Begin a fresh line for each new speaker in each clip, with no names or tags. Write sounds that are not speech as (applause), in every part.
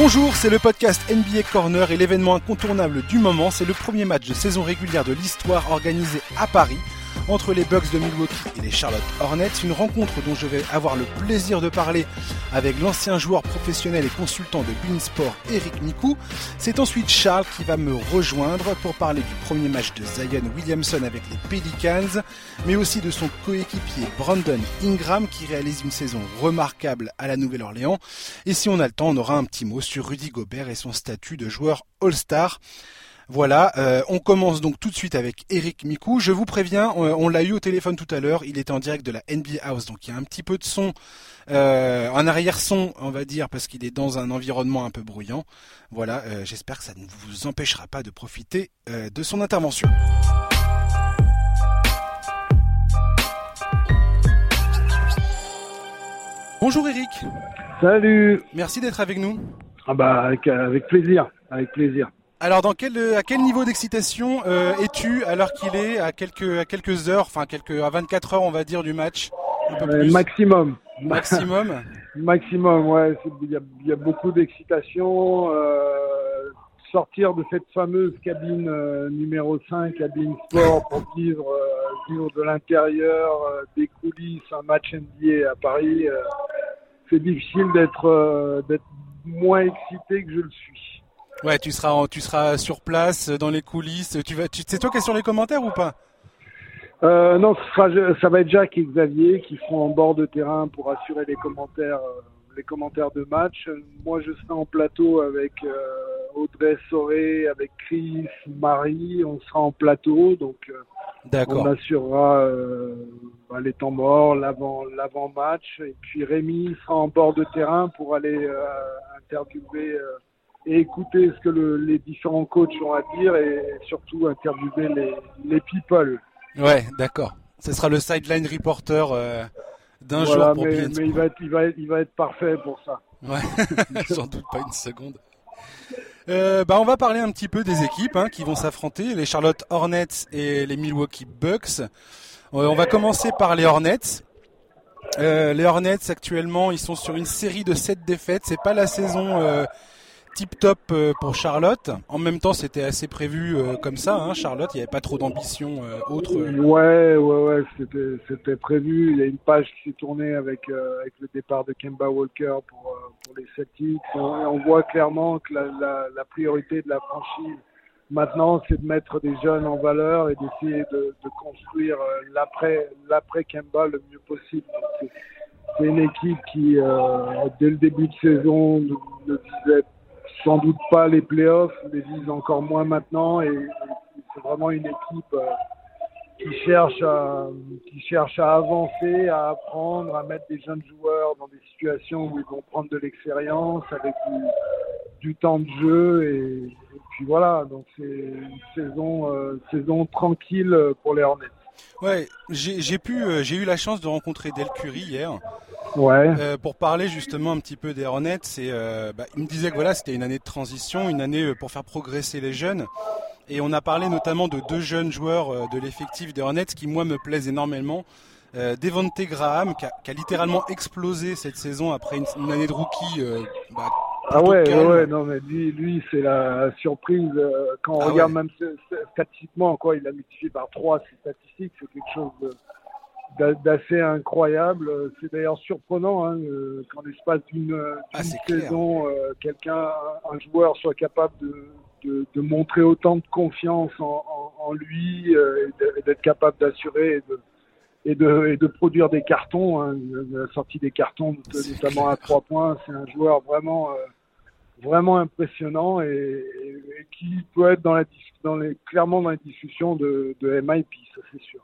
Bonjour, c'est le podcast NBA Corner et l'événement incontournable du moment, c'est le premier match de saison régulière de l'histoire organisé à Paris entre les Bucks de Milwaukee et les Charlotte Hornets, une rencontre dont je vais avoir le plaisir de parler avec l'ancien joueur professionnel et consultant de Beansport Eric Mikou. C'est ensuite Charles qui va me rejoindre pour parler du premier match de Zion Williamson avec les Pelicans, mais aussi de son coéquipier Brandon Ingram qui réalise une saison remarquable à la Nouvelle-Orléans. Et si on a le temps, on aura un petit mot sur Rudy Gobert et son statut de joueur All-Star. Voilà, euh, on commence donc tout de suite avec Eric Mikou. Je vous préviens, on, l'a eu au téléphone tout à l'heure, il était en direct de la NBA House, donc il y a un petit peu de son, euh, un arrière-son, on va dire, parce qu'il est dans un environnement un peu bruyant. Voilà, euh, j'espère que ça ne vous empêchera pas de profiter de son intervention. Bonjour Eric.
Salut.
Merci d'être avec nous.
Ah bah avec plaisir, avec plaisir.
Alors, dans quel, à quel niveau d'excitation euh, es-tu alors qu'il est à quelques, à quelques heures, enfin quelques, à 24 heures, on va dire, du match?
Euh, Maximum.
Maximum. (laughs)
maximum, ouais. Il y a, y a, beaucoup d'excitation. Euh, sortir de cette fameuse cabine euh, numéro 5, cabine sport, pour vivre, euh, vivre de l'intérieur, des coulisses, un match NBA à Paris, c'est difficile d'être d'être moins excité que je le suis.
Ouais, tu seras, tu seras sur place, dans les coulisses. Tu vas, tu, c'est toi qui es sur les commentaires ou pas?
Euh, Non, ce sera, ça va être Jacques et Xavier qui seront en bord de terrain pour assurer les commentaires, euh, les commentaires de match. Moi, je serai en plateau avec euh, Audrey Soré, avec Chris, Marie. On sera en plateau, donc euh, on assurera euh, bah, les temps morts, l'avant, l'avant match. Et puis Rémi sera en bord de terrain pour aller interviewer et écouter ce que les différents coachs ont à dire et surtout interviewer les, les people.
Ouais, d'accord. Ce sera le sideline reporter euh, d'un jour pour
mais, mais il va, être, il, va être, il va être parfait pour ça.
Ouais, (laughs) sans doute pas une seconde. Euh, bah on va parler un petit peu des équipes hein, qui vont s'affronter, les Charlotte Hornets et les Milwaukee Bucks. Euh, on va commencer par les Hornets. Euh, les Hornets actuellement, ils sont sur une série de 7 défaites. C'est pas la saison euh, tip top euh, pour Charlotte. En même temps, c'était assez prévu euh, comme ça. Hein, Charlotte, il n'y avait pas trop d'ambition euh, autre.
Ouais, ouais, ouais, c'était, c'était prévu. Il y a une page qui s'est tournée avec avec le départ de Kemba Walker pour pour les Celtics. On, voit clairement que la, la, priorité de la franchise maintenant, c'est de mettre des jeunes en valeur et d'essayer de, de construire l'après l'après Kemba le mieux possible. C'est, une équipe qui, dès le début de saison, ne disait sans doute pas les playoffs, mais vise encore moins maintenant. Et, c'est vraiment une équipe euh, qui cherche à qui cherche à avancer, à apprendre, à mettre des jeunes joueurs dans des situations où ils vont prendre de l'expérience avec du, temps de jeu et, puis voilà. Donc c'est une saison euh, saison tranquille pour les Hornets.
Ouais, j'ai pu euh, j'ai eu la chance de rencontrer Del Curry hier.
Ouais.
Euh, pour parler justement un petit peu des Hornets, euh, bah, il me disait que voilà, c'était une année de transition, une année pour faire progresser les jeunes. Et on a parlé notamment de deux jeunes joueurs de l'effectif des Hornets qui moi me plaisent énormément. Devonte Graham qui a, qui a, littéralement explosé cette saison après une, année de rookie. Bah,
ah ouais, ouais, ouais, non mais lui, lui c'est la surprise quand on ah regarde même statistiquement quoi, il a multiplié par trois ses statistiques, c'est quelque chose d'assez incroyable. C'est d'ailleurs surprenant hein, euh, qu'en l'espace d'une ah, saison, euh, quelqu'un, un joueur soit capable de, de, de, montrer autant de confiance en, en, en lui euh, et d'être capable d'assurer et de, et de, et de produire des cartons. Hein, la sortie des cartons, notamment à trois points, c'est un joueur vraiment vraiment impressionnant et, qui peut être la, clairement dans les discussions de, MIP, ça c'est sûr.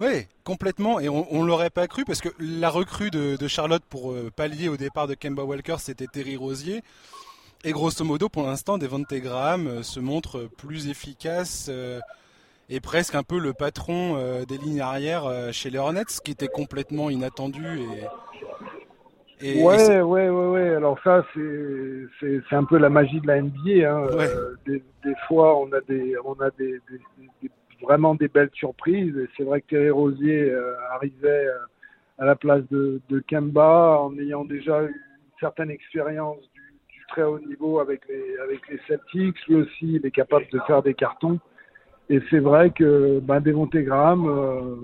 Oui, complètement. Et on, on l'aurait pas cru parce que la recrue de, Charlotte pour euh, pallier au départ de Kemba Walker, c'était Terry Rosier. Et grosso modo, pour l'instant, Devonte Graham euh, se montre plus efficace euh, et presque un peu le patron des lignes arrières euh, chez les Hornets, ce qui était complètement inattendu. Et
ouais, et ouais, ouais, ouais. Alors ça, c'est c'est un peu la magie de la NBA. Hein.
Ouais.
Des, des, fois, on a des on a des, des, des vraiment des belles surprises. Et c'est vrai que Thierry Rosier euh, arrivait euh, à la place de, de Kemba en ayant déjà eu une certaine expérience du, du très haut niveau avec les, avec les Celtics. Lui aussi, il est capable de faire des cartons. Et c'est vrai que ben, Devontae Graham, euh,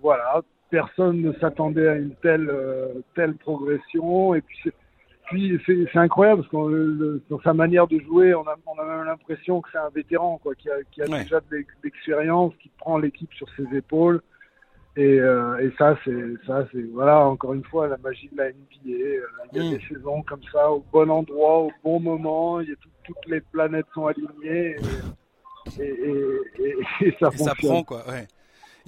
voilà, personne ne s'attendait à une telle, euh, telle progression. Et puis, puis c'est incroyable parce que dans sa manière de jouer, on a, on a même l'impression que c'est un vétéran, quoi, qui a, qui a déjà de l'expérience, qui prend l'équipe sur ses épaules. Et, euh, et ça, c'est ça, c'est voilà encore une fois la magie de la NBA. Euh, il y a mm. des saisons comme ça au bon endroit, au bon moment. Il y a toutes les planètes sont alignées et, et, et, ça, ça
prend quoi. Ouais.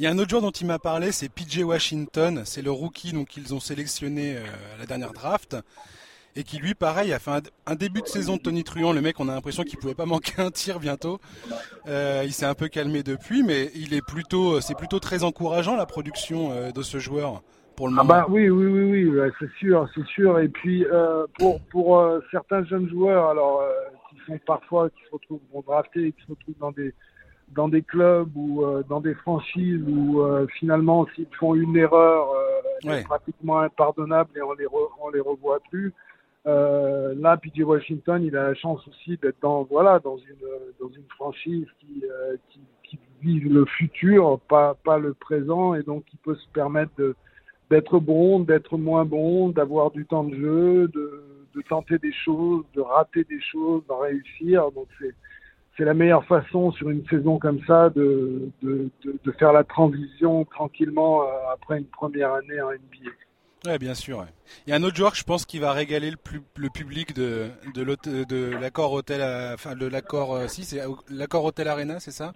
Il y a un autre joueur dont il m'a parlé, c'est PJ Washington. C'est le rookie donc qu'ils ont sélectionné euh, à la dernière draft. Et qui lui pareil a fait un, début de saison de Tony Truant. Le mec on a l'impression qu'il pouvait pas manquer un tir bientôt. Euh, il s'est un peu calmé depuis mais il est plutôt c'est plutôt très encourageant la production euh, de ce joueur pour le ah moment.
ah bah oui oui oui oui c'est sûr c'est sûr. Et puis euh, pour pour certains jeunes joueurs alors qui sont parfois qui se retrouvent drafter qui se retrouvent dans des dans des clubs ou dans des franchises où finalement s'ils font une erreur ouais. pratiquement impardonnable et on les on les revoit plus euh, là, PJ Washington, il a la chance aussi d'être dans voilà dans une dans une franchise qui euh, qui, qui vise le futur, pas pas le présent, et donc il peut se permettre de d'être bon, d'être moins bon, d'avoir du temps de jeu, de, de tenter des choses, de rater des choses, d'en réussir. Donc c'est c'est la meilleure façon sur une saison comme ça de de, faire la transition tranquillement euh, après une première année en NBA.
Ouais, bien sûr. Il y a un autre joueur que je pense qui va régaler le, plus, le public de, de, l'accord hôtel, enfin de l'accord, euh, si c'est l'accord hôtel Arena, c'est ça?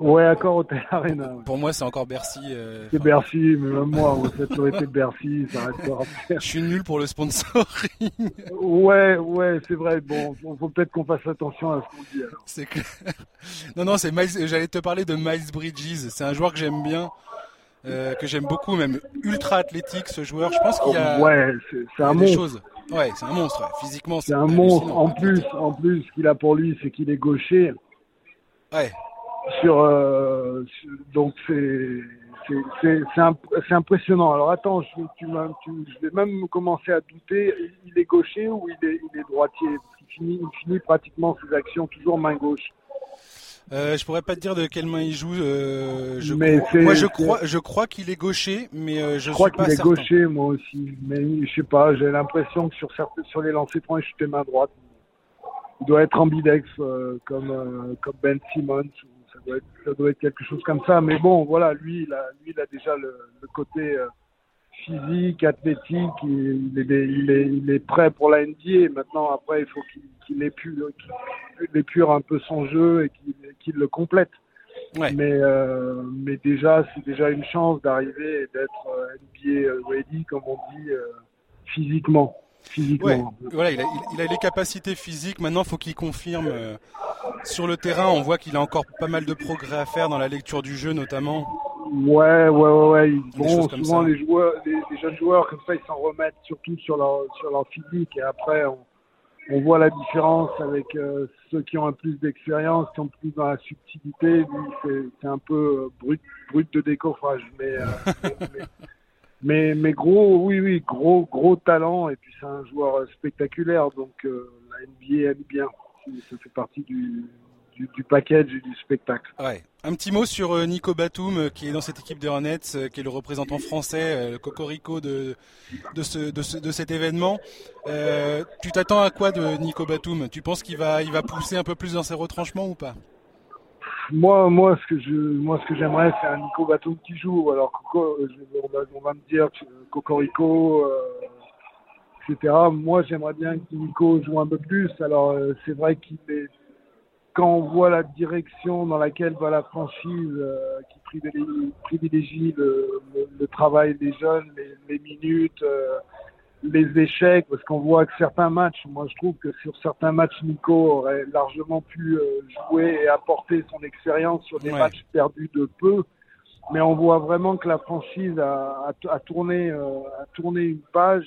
Ouais, accord hôtel Arena.
Pour moi, c'est encore Bercy. Euh,
c'est Bercy, mais même moi, ça aurait été Bercy, ça restera. (laughs)
je suis nul pour le sponsoring.
ouais, ouais, c'est vrai. Bon, faut peut-être qu'on fasse attention à ce qu'on dit.
C'est clair. Non, non, c'est J'allais te parler de Miles Bridges. C'est un joueur que j'aime bien. Euh, que j'aime beaucoup, même ultra athlétique ce joueur. Je pense qu'il y a,
ouais, c'est un monstre. Choses.
Ouais, c'est un monstre. Physiquement,
c'est un monstre. En plus, en plus, ce qu'il a pour lui, c'est qu'il est gaucher.
Ouais.
Sur, euh, donc c'est c'est impressionnant. Alors attends, je, tu, tu, je vais même commencer à douter. Il est gaucher ou il est, il est droitier? Il finit, il finit pratiquement ses actions toujours main gauche.
Euh, je pourrais pas te dire de quelle main il joue. Euh, je moi, je crois, je crois qu'il est gaucher, mais euh, je,
je crois
qu'il
est gaucher, moi aussi. Mais je sais pas, j'ai l'impression que sur sur les lancers francs, il main droite. Il doit être ambidex euh, comme euh, comme Ben Simmons. Doit, être, ça doit être quelque chose comme ça. Mais bon, voilà, lui, il a, lui, il a déjà le, le côté physique, athlétique, il, est, il, est, il est prêt pour la NBA. Maintenant, après, il faut qu'il qu épure, qu épure un peu son jeu et qu'il le complète.
Ouais.
Mais, euh, mais déjà, c'est déjà une chance d'arriver et d'être NBA ready, comme on dit, euh, physiquement. Physiquement.
Ouais, voilà, il a, il a, les capacités physiques. Maintenant, il faut qu'il confirme euh, sur le terrain. On voit qu'il a encore pas mal de progrès à faire dans la lecture du jeu, notamment.
Ouais, ouais, ouais, ouais. Bon, souvent les joueurs, les, les, jeunes joueurs comme ça, ils s'en remettent surtout sur leur sur leur physique et après on, on voit la différence avec euh, ceux qui ont un plus d'expérience, qui ont plus dans la subtilité. Lui, c'est un peu euh, brut brut de décoffrage, mais, euh, (laughs) mais, mais mais gros, oui, oui, gros gros talent et puis c'est un joueur spectaculaire. Donc la NBA aime bien. Ça fait partie du du, package et du spectacle.
Ouais. Un petit mot sur euh, Nico Batum euh, qui est dans cette équipe des Hornets, euh, qui est le représentant français, le cocorico de, de, ce, de, ce, de cet événement. Euh, tu t'attends à quoi de Nico Batum? Tu penses qu'il va, il va pousser un peu plus dans ses retranchements ou pas?
Moi, moi, ce que je, moi, ce que j'aimerais, c'est un Nico Batum qui joue. Alors, Coco, on, va, on va me dire Cocorico, euh, etc. Moi, j'aimerais bien que Nico joue un peu plus. Alors, c'est vrai qu'il est quand on voit la direction dans laquelle va la franchise euh, qui privilégie, privilégie le, le, le, travail des jeunes, les, les minutes, euh, les échecs, parce qu'on voit que certains matchs, moi je trouve que sur certains matchs, Nico aurait largement pu euh, jouer et apporter son expérience sur des ouais. matchs perdus de peu. Mais on voit vraiment que la franchise a, a, a tourné, euh, a tourné une page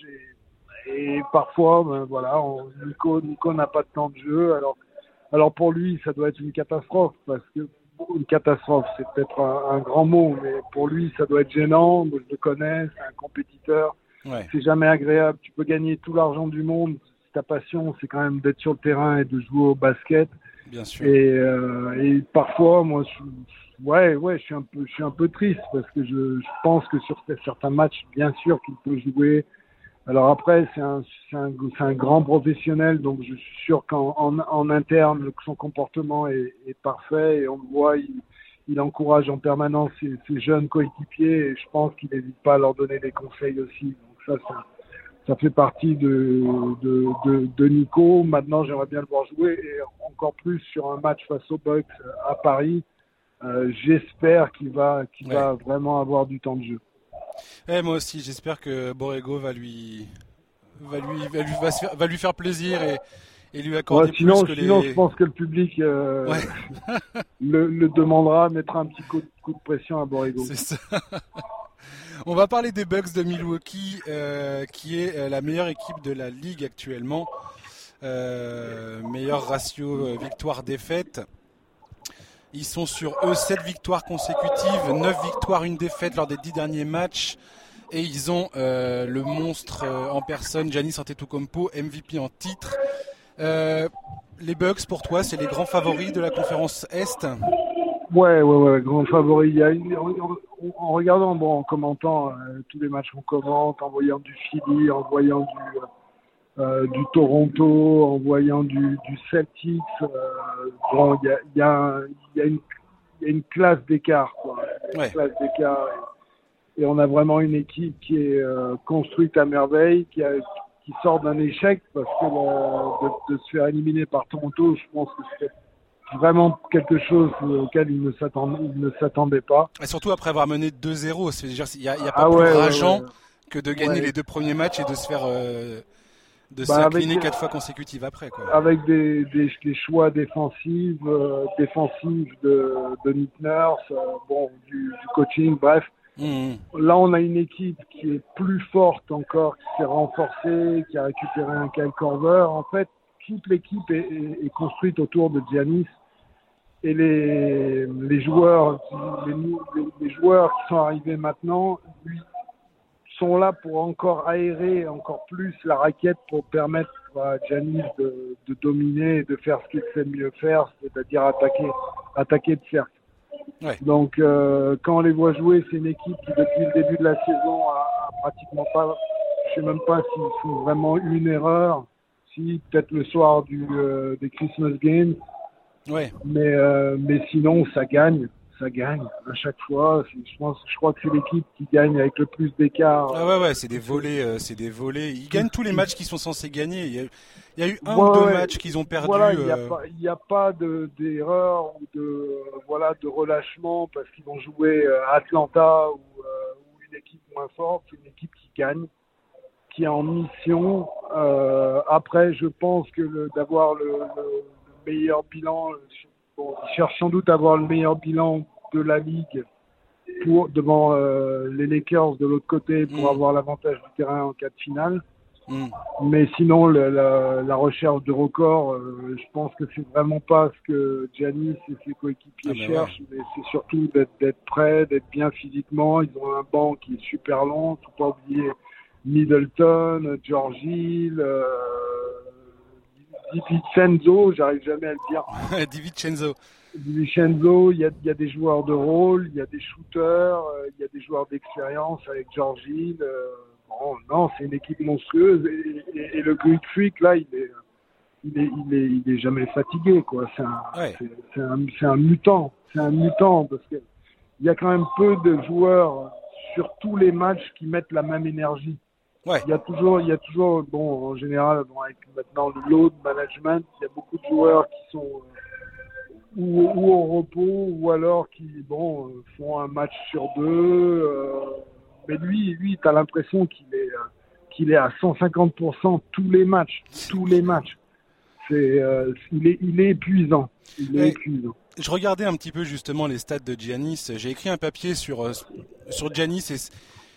et, et parfois, ben, voilà, on, Nico, Nico n'a pas de temps de jeu, alors alors pour lui, ça doit être une catastrophe parce que une catastrophe, c'est peut-être un, un, grand mot, mais pour lui, ça doit être gênant. Moi, je le connais, c'est un compétiteur.
Ouais.
C'est jamais agréable. Tu peux gagner tout l'argent du monde. ta passion, c'est quand même d'être sur le terrain et de jouer au basket.
Bien sûr.
Et, euh, et parfois, moi, je, ouais, ouais, je suis un peu, je suis un peu triste parce que je, je pense que sur certains matchs, bien sûr qu'il peut jouer. Alors après, c'est un, c'est un, un grand professionnel, donc je suis sûr qu'en en, en interne, son comportement est, est parfait et on le voit, il, il encourage en permanence ses, ses jeunes coéquipiers et je pense qu'il n'hésite pas à leur donner des conseils aussi. Donc ça, ça, ça fait partie de, de, de, de Nico. Maintenant, j'aimerais bien le voir jouer et encore plus sur un match face aux Bucks à Paris. Euh, j'espère qu'il va, qu'il
Ouais.
va vraiment avoir du temps de jeu.
Eh, moi aussi, j'espère que Borrego va lui, va lui, va lui, va se faire, va lui faire plaisir et, et lui accorder
Ouais, sinon,
plus que
sinon
les.
je pense que le public euh,
Ouais. (laughs)
le, le demandera, mettra un petit coup, de- coup de pression à Borrego.
C'est ça. On va parler des Bucks de Milwaukee, euh, qui est euh, la meilleure équipe de la ligue actuellement. Euh, meilleur ratio victoire-défaite. Ils sont sur eux 7 victoires consécutives, 9 victoires, une défaite lors des 10 derniers matchs. Et ils ont le monstre en personne, Giannis Antetokounmpo, MVP en titre. Les Bucks, pour toi, c'est les grands favoris de la conférence Est?
Ouais, ouais, ouais, grand favori. Il y a une- en, regardant, bon, en commentant euh, tous les matchs qu'on commente, en voyant du Philly, en voyant du, euh, du Toronto, en voyant du, du Celtics, euh, bon, il y a, il y, a, il y, a une- il y a une classe d'écart, quoi. Une
Ouais.
classe d'écart. Et, et on a vraiment une équipe qui est euh, construite à merveille, qui, a, qui sort d'un échec parce que de se faire éliminer par Toronto, je pense que c'est vraiment quelque chose auquel il ne s'attendait pas.
Et surtout après avoir mené 2-0, c'est-à-dire il n'y a, pas
Ah
plus
ouais, ouais,
rageant
ouais.
que de gagner les deux premiers matchs et de se faire euh, de
Bah,
s'incliner quatre fois consécutives après quoi.
Avec des, des, des choix défensifs, euh, défensifs de, de Nick Nurse, euh, bon, du, du coaching, bref.
Mmh,
Là, on a une équipe qui est plus forte encore, qui s'est renforcée, qui a récupéré un Kyle Korver. En fait, toute l'équipe est, est- est construite autour de Giannis. Et les, les joueurs, qui- les, joueurs qui sont arrivés maintenant, lui, sont là pour encore aérer encore plus la raquette pour permettre à Giannis de, de dominer et de faire ce qu'il sait mieux faire, c'est-à-dire attaquer, attaquer de cercle.
Ouais.
Donc, euh, quand on les voit jouer, c'est une équipe qui, depuis le début de la saison, a, a pratiquement pas, je sais même pas s'ils font vraiment une erreur, peut-être le soir du, euh, des Christmas Games,
Ouais.
mais, euh, mais sinon, ça gagne, ça gagne à chaque fois. Je pense, je crois que c'est l'équipe qui gagne avec le plus d'écart.
Ah ouais ouais, c'est des volets, euh, c'est des volets. Ils gagnent tous les matchs qui sont censés gagner. Il y a, il y a eu un
Ouais,
ou deux
ouais.
matchs qu'ils ont perdu.
Voilà, il n'y a pas, pas de d'erreur ou de voilà de relâchement parce qu'ils vont jouer à Atlanta ou, euh, ou une équipe moins forte. C'est une équipe qui gagne, qui est en mission. Euh, après, je pense que d'avoir le, le- le meilleur bilan, euh, bon, ils cherchent sans doute à avoir le meilleur bilan de la ligue pour devant euh, les Lakers de l'autre côté pour
Mm.
avoir l'avantage du terrain en cas de finale.
mmh.
Mais sinon, le- la, la recherche de record, euh, je pense que c'est vraiment pas ce que Giannis et ses coéquipiers
Ah,
cherchent, mais c'est surtout d'être d'être prêt, d'être bien physiquement. Ils ont un banc qui est super long, faut pas oublier Middleton, George Hill, euh, Di Vincenzo, j'arrive jamais à le dire. (laughs)
Di Vincenzo.
Di Vincenzo, il y a, il y a des joueurs de rôle, il y a des shooters, euh, il y a des joueurs d'expérience avec George Hill. euh, bon, non, c'est une équipe monstrueuse et, et- et le Greek Freak là, il est, il est, il est, il est jamais fatigué quoi. C'est un,
Ouais.
c'est, c'est un, mutant, c'est un mutant parce que il y a quand même peu de joueurs sur tous les matchs qui mettent la même énergie.
Ouais.
Il y a toujours, il y a toujours, bon, en général, bon, avec maintenant le load management, il y a beaucoup de joueurs qui sont euh, ou, ou au repos ou alors qui, bon, euh, font un match sur deux. euh, mais lui, lui, t'as l'impression qu'il est, qu'il est à 150% tous les matchs, tous les matchs. C'est, il est, il est épuisant. Il est
Ouais.
épuisant.
Je regardais un petit peu justement les stats de Giannis. J'ai écrit un papier sur sur Giannis et,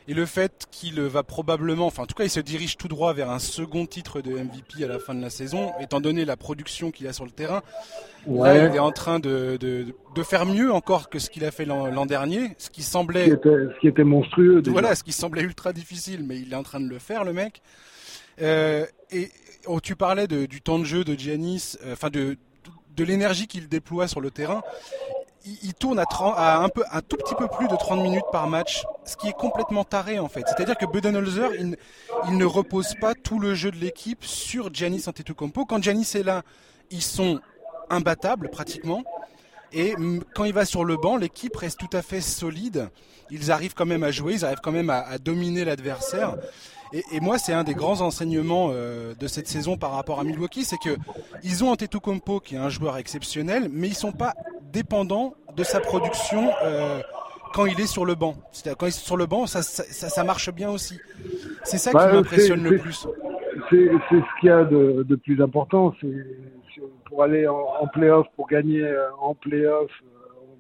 et le fait qu'il va probablement, enfin en tout cas, il se dirige tout droit vers un second titre de MVP à la fin de la saison, étant donné la production qu'il a sur le terrain. Là, il est en train de, de, de faire mieux encore que ce qu'il a fait l'an dernier, ce qui
Ce qui
semblait
était, ce qui était monstrueux. déjà.
voilà, ce qui semblait ultra difficile, mais il est en train de le faire, le mec. Euh, et oh, tu parlais du temps de jeu de Giannis, enfin de, de l'énergie qu'il déploie sur le terrain il, tourne à, un, tout petit peu plus de 30 minutes par match, ce qui est complètement taré en fait. C'est-à-dire que Budenholzer, il, il, ne repose pas tout le jeu de l'équipe sur Giannis Antetokounmpo. Quand Giannis est là, ils sont imbattables pratiquement. Et quand il va sur le banc, l'équipe reste tout à fait solide. Ils arrivent quand même à jouer, ils arrivent quand même à dominer l'adversaire. Et, moi, c'est un des grands enseignements euh, de cette saison par rapport à Milwaukee, c'est que ils ont Antetokounmpo qui est un joueur exceptionnel, mais ils sont pas dépendants de sa production euh, quand il est sur le banc. Quand il est sur le banc, ça, ça, marche bien aussi. C'est ça qui bah, m'impressionne le plus.
C'est ce qu'il y a de, de plus important. C'est pour aller en, en playoff, pour gagner euh, en playoff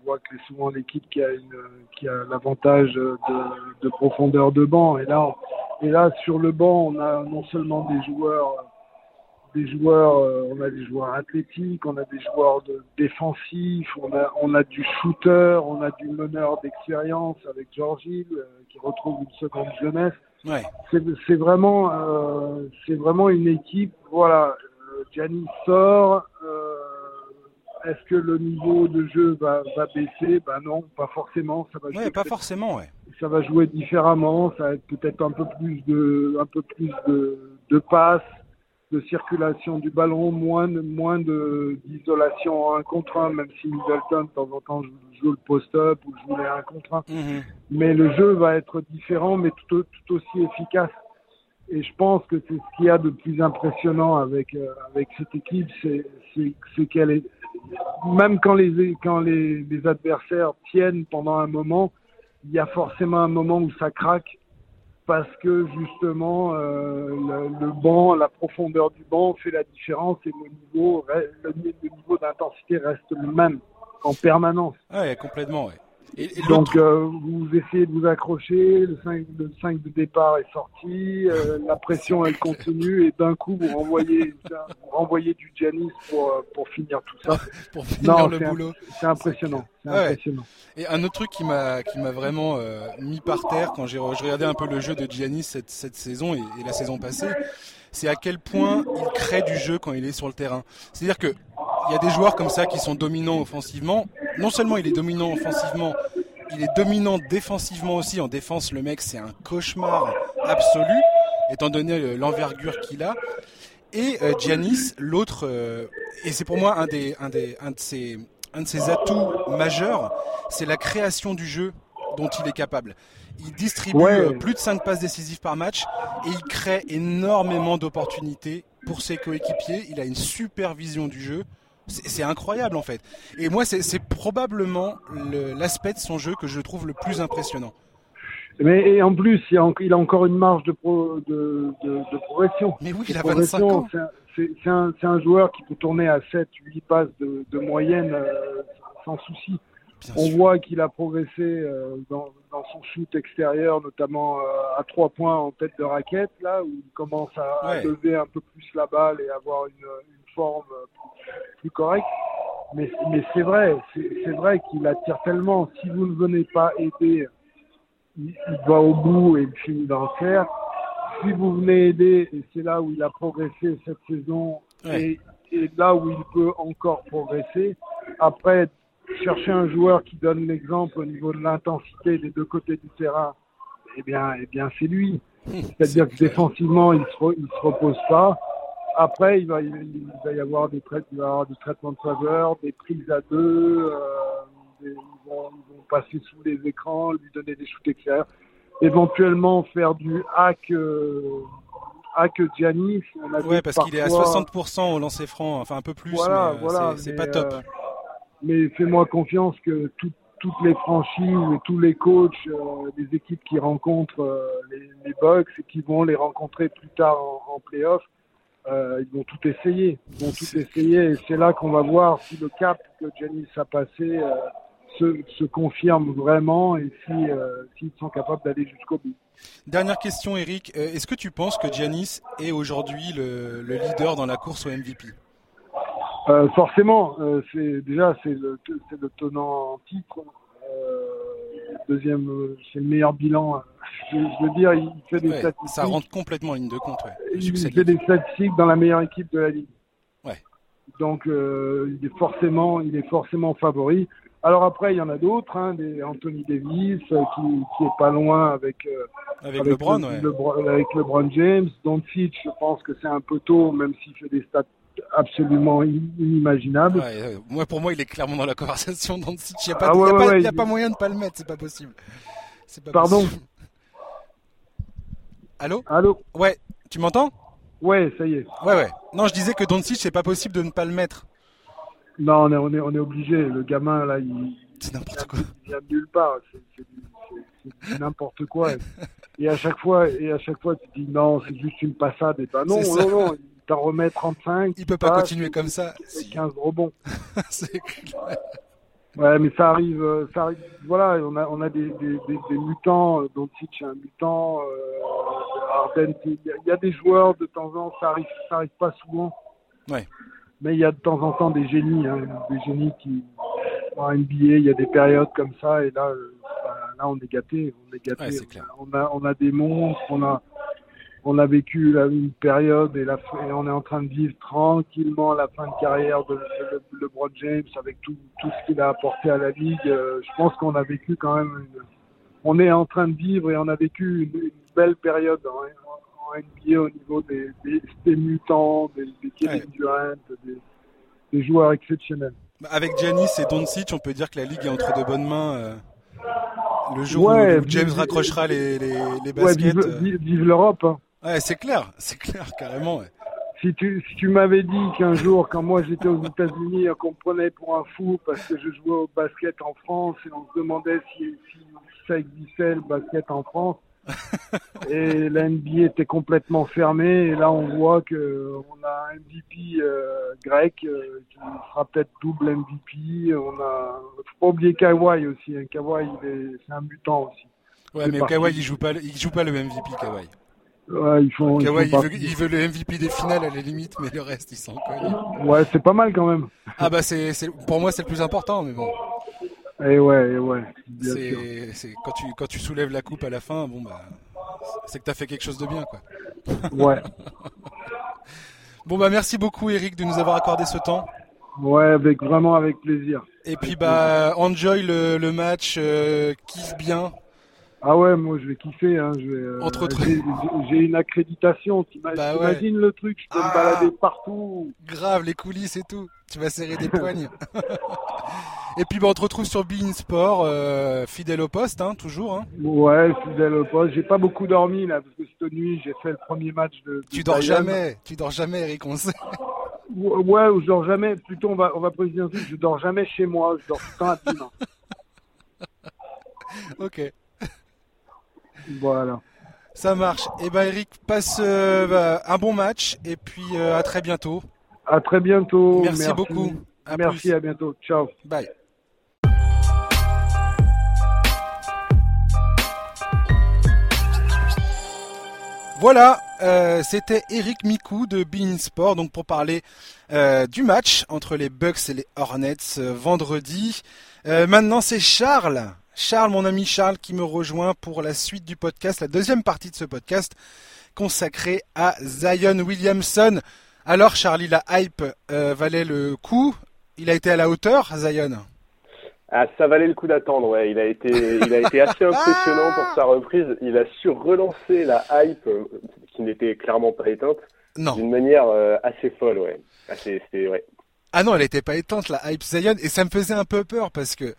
voit que c'est souvent l'équipe qui a une qui a l'avantage de, de, profondeur de banc et là et là, sur le banc, on a non seulement des joueurs, des joueurs, euh, on a des joueurs athlétiques, on a des joueurs de, défensifs, on a, on a du shooter, on a du meneur d'expérience avec George Hill euh, qui retrouve une seconde jeunesse.
Ouais.
C'est vraiment, euh, c'est vraiment une équipe. Voilà, Gianni sort. Est-ce que le niveau de jeu va, va baisser? Ben non, pas forcément.
Ça va ouais, pas forcément, ouais
ça va jouer différemment, ça va être peut-être un peu plus de, un peu plus de, de passes, de circulation du ballon, moins de, moins de d'isolation un contre un, même si Middleton de temps en temps joue, le post-up ou joue les un contre un. Mhm. Mais le jeu va être différent, mais tout, tout aussi efficace. Et je pense que c'est ce qu'il y a de plus impressionnant avec euh, avec cette équipe, c'est c'est qu'elle est même quand les quand les, adversaires tiennent pendant un moment, il y a forcément un moment où ça craque parce que justement euh, le, banc, la profondeur du banc fait la différence et le niveau, le, niveau d'intensité reste le même en permanence.
Ouais, complètement.
Donc euh, vous essayez de vous accrocher, le 5, le 5 de départ est sorti, euh, la pression elle continue et d'un coup vous renvoyez, vous renvoyez du Giannis pour, euh, pour finir tout ça. (laughs)
pour finir le boulot.
C'est impressionnant. impressionnant.
Et un autre truc qui m'a qui m'a vraiment mis par terre quand j'ai regardé un peu le jeu de Giannis cette, cette saison et, et la saison passée, c'est à quel point il crée du jeu quand il est sur le terrain. C'est-à-dire que il y a des joueurs comme ça qui sont dominants offensivement. Non seulement il est dominant offensivement, il est dominant défensivement aussi. En défense, le mec, c'est un cauchemar absolu, étant donné l'envergure qu'il a. Et euh, Giannis, l'autre, euh, et c'est pour moi un, des, un, des, un, de ses, un de ses atouts majeurs, c'est la création du jeu dont il est capable. Il distribue euh, plus de 5 passes décisives par match et il crée énormément d'opportunités pour ses coéquipiers. Il a une super vision du jeu. C'est incroyable en fait. Et moi, c'est probablement l'aspect de son jeu que je trouve le plus impressionnant.
Mais et en plus, il a, il a encore une marge de, de, de, progression.
Mais oui, il a 25 ans.
C'est un, un, joueur qui peut tourner à 7, 8 passes de, moyenne euh, sans souci. On voit qu'il a progressé euh, dans, dans, son shoot extérieur, notamment euh, à trois points en tête de raquette, là où il commence à, lever un peu plus la balle et avoir une, une forme plus correct. Mais, mais c'est vrai, c'est vrai qu'il attire tellement. Si vous ne venez pas aider, il, va au bout et il finit dans faire. Si vous venez aider, et c'est là où il a progressé cette saison, et, et là où il peut encore progresser, après, chercher un joueur qui donne l'exemple au niveau de l'intensité des deux côtés du terrain, eh bien, eh bien c'est lui. (laughs) C'est-à-dire que défensivement, il ne se, il se repose pas. Après, il va, il va y avoir des, il va y avoir des traitements de faveur, des prises à deux, euh, ils, vont, ils, vont, passer sous les écrans, lui donner des shoots extérieurs, éventuellement faire du hack, euh, hack Giannis.
On a ouais, parce qu'il est à 60% au lancer franc, enfin un peu plus, voilà, mais euh, voilà, c'est pas top. Euh,
mais fais-moi confiance que tout, toutes les franchises et tous les coachs euh, des équipes qui rencontrent euh, les, les Bucks et qui vont les rencontrer plus tard en, en playoff, euh, ils vont tout essayer. Ils vont tout essayer et c'est là qu'on va voir si le cap que Giannis a passé euh, se, se, confirme vraiment et si euh, s'ils sont capables d'aller jusqu'au bout.
Dernière question, Eric. Est-ce que tu penses que Giannis est aujourd'hui le, le, leader dans la course au MVP
Forcément. c'est déjà c'est le, le tenant en titre. Deuxième, euh, c'est le meilleur bilan. Je, veux dire, il fait des statistiques.
Ça rentre complètement en ligne de compte. Ouais,
il fait des statistiques dans la meilleure équipe de la ligue. Ouais. Donc, euh, il est forcément, il est forcément favori. Alors après, il y en a d'autres, hein, des Anthony Davis euh, qui, qui est pas loin avec
avec, LeBron,
le, ouais. avec LeBron James. Doncic, je pense que c'est un peu tôt, même s'il fait des stats absolument inimaginable.
moi, pour moi, il est clairement dans la conversation. Donc, il n'y a, pas, ah a, pas, moyen de pas le mettre, c'est pas possible.
Pas Pardon. (laughs)
Allô?
Allô?
Ouais, tu m'entends?
Ouais, ça y est.
Ouais, ouais. Non, je disais que Doncic, c'est pas possible de ne pas le mettre.
Non, on est, on est, on est obligé. Le gamin, là, il.
C'est n'importe quoi.
Il vient de nulle part. C'est n'importe quoi. (laughs) Et à chaque fois, et à chaque fois, tu dis non, c'est juste une passade. Et ben non, non, non t'en remets 35.
Il peut pas continuer comme ça.
C'est 15 rebonds. (laughs) c'est Ouais, mais ça arrive, euh, ça arrive. Voilà, on a, on a des, des, des, mutants. Euh, Doncic un mutant. Euh, il y, a des joueurs de temps en temps, ça arrive, ça arrive pas souvent.
Ouais.
Mais il y a de temps en temps des génies, hein, des génies qui, en NBA, il y a des périodes comme ça, et là, euh, bah, là, on est gâté, on est gâté.
Ouais,
on a, on a des monstres, on a, on a vécu une période et, la, on est en train de vivre tranquillement la fin de carrière de, LeBron James avec tout, tout ce qu'il a apporté à la ligue. Euh, je pense qu'on a vécu quand même, on est en train de vivre et on a vécu une, belle période en, NBA au niveau des, des, mutants, des, des Kevin Durant, des, joueurs exceptionnels.
Avec Giannis et Doncic, on peut dire que la ligue est entre de bonnes mains. Euh, le jour où James raccrochera les, les, les baskets.
Euh. vive, l'Europe. Hein.
Ouais, c'est clair, c'est clair, carrément.
Si tu, si tu m'avais dit qu'un jour, quand moi j'étais aux États-Unis, qu'on me prenait pour un fou parce que je jouais au basket en France et on se demandait si, si ça existait le basket en France, (laughs) et la NBA était complètement fermée. Et là, on voit que on a un MVP euh, grec euh, qui sera peut-être double MVP. On a, faut pas oublier Kawhi aussi. Hein. Kawhi, c'est un mutant aussi.
Ouais, mais Kawhi, il joue pas, il joue pas le MVP, Kawhi.
Ouais, ils font,
il, veut, il, veut, le MVP des finales à la limite, mais le reste, il s'en cogne.
Ouais, c'est pas mal quand même.
Ah bah c'est, pour moi, c'est le plus important, mais bon.
Et ouais, et ouais.
C'est, quand tu quand tu soulèves la coupe à la fin, bon bah, c'est que t'as fait quelque chose de bien, quoi.
Ouais. (laughs)
bon bah merci beaucoup, Eric, de nous avoir accordé ce temps.
Ouais, avec vraiment avec plaisir.
Et puis bah, enjoy le, le match, euh, kiffe bien.
Ah ouais, moi je vais kiffer. Hein, je vais, euh,
Entre autres.
J'ai une accréditation. T'imagines bah le truc, je peux me ah. balader partout.
Grave, les coulisses et tout. Tu vas serrer des poignes. (laughs) et puis bah, on te retrouve sur Bein Sport, euh, fidèle au poste, hein, toujours. Hein.
Ouais, fidèle au poste. J'ai pas beaucoup dormi là, parce que cette nuit j'ai fait le premier match de.
tu dors jamais, tu dors jamais, Eric, on sait.
Ouais, je dors jamais. Plutôt, on va, on va préciser un truc. Je dors jamais chez moi. Je dors tout le temps à (laughs)
ok.
Voilà.
Ça marche. Et eh ben Eric, passe euh, bah, un bon match et puis euh, à très bientôt.
À très bientôt.
Merci, beaucoup.
Merci, à bientôt. Ciao.
Bye. Voilà, euh, c'était Eric Mikou de Bein Sport donc pour parler du match entre les Bucks et les Hornets vendredi. maintenant c'est Charles Charles, mon ami Charles, qui me rejoint pour la suite du podcast, la deuxième partie de ce podcast consacrée à Zion Williamson. Alors, Charlie, la hype euh, valait le coup Il a été à la hauteur, Zion?
Ah, ça valait le coup d'attendre, ouais. Il a été, il a été assez (laughs) impressionnant pour sa reprise. Il a su relancer la hype, euh, qui n'était clairement pas éteinte, d'une manière euh, assez folle, ouais. ouais.
Ah non, elle n'était pas éteinte, la hype Zion, et ça me faisait un peu peur parce que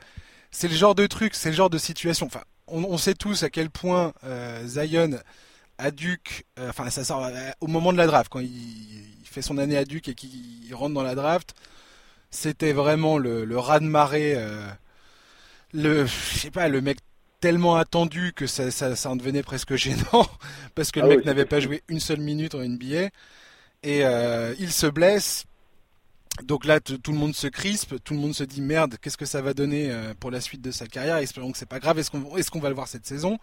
c'est le genre de truc, c'est le genre de situation. Enfin, on, sait tous à quel point euh, Zion à Duke, euh, enfin ça sort euh, au moment de la draft quand il, fait son année à Duke et qu'il rentre dans la draft, c'était vraiment le, le raz de marée, le, je sais pas, le mec tellement attendu que ça, ça, en devenait presque (laughs) gênant parce que le ah mec n'avait pas joué une seule minute en NBA et il se blesse donc là, tout le monde se crispe, tout le monde se dit merde, qu'est-ce que ça va donner euh, pour la suite de sa carrière? Espérons que c'est pas grave. Est-ce qu'on va le voir cette saison?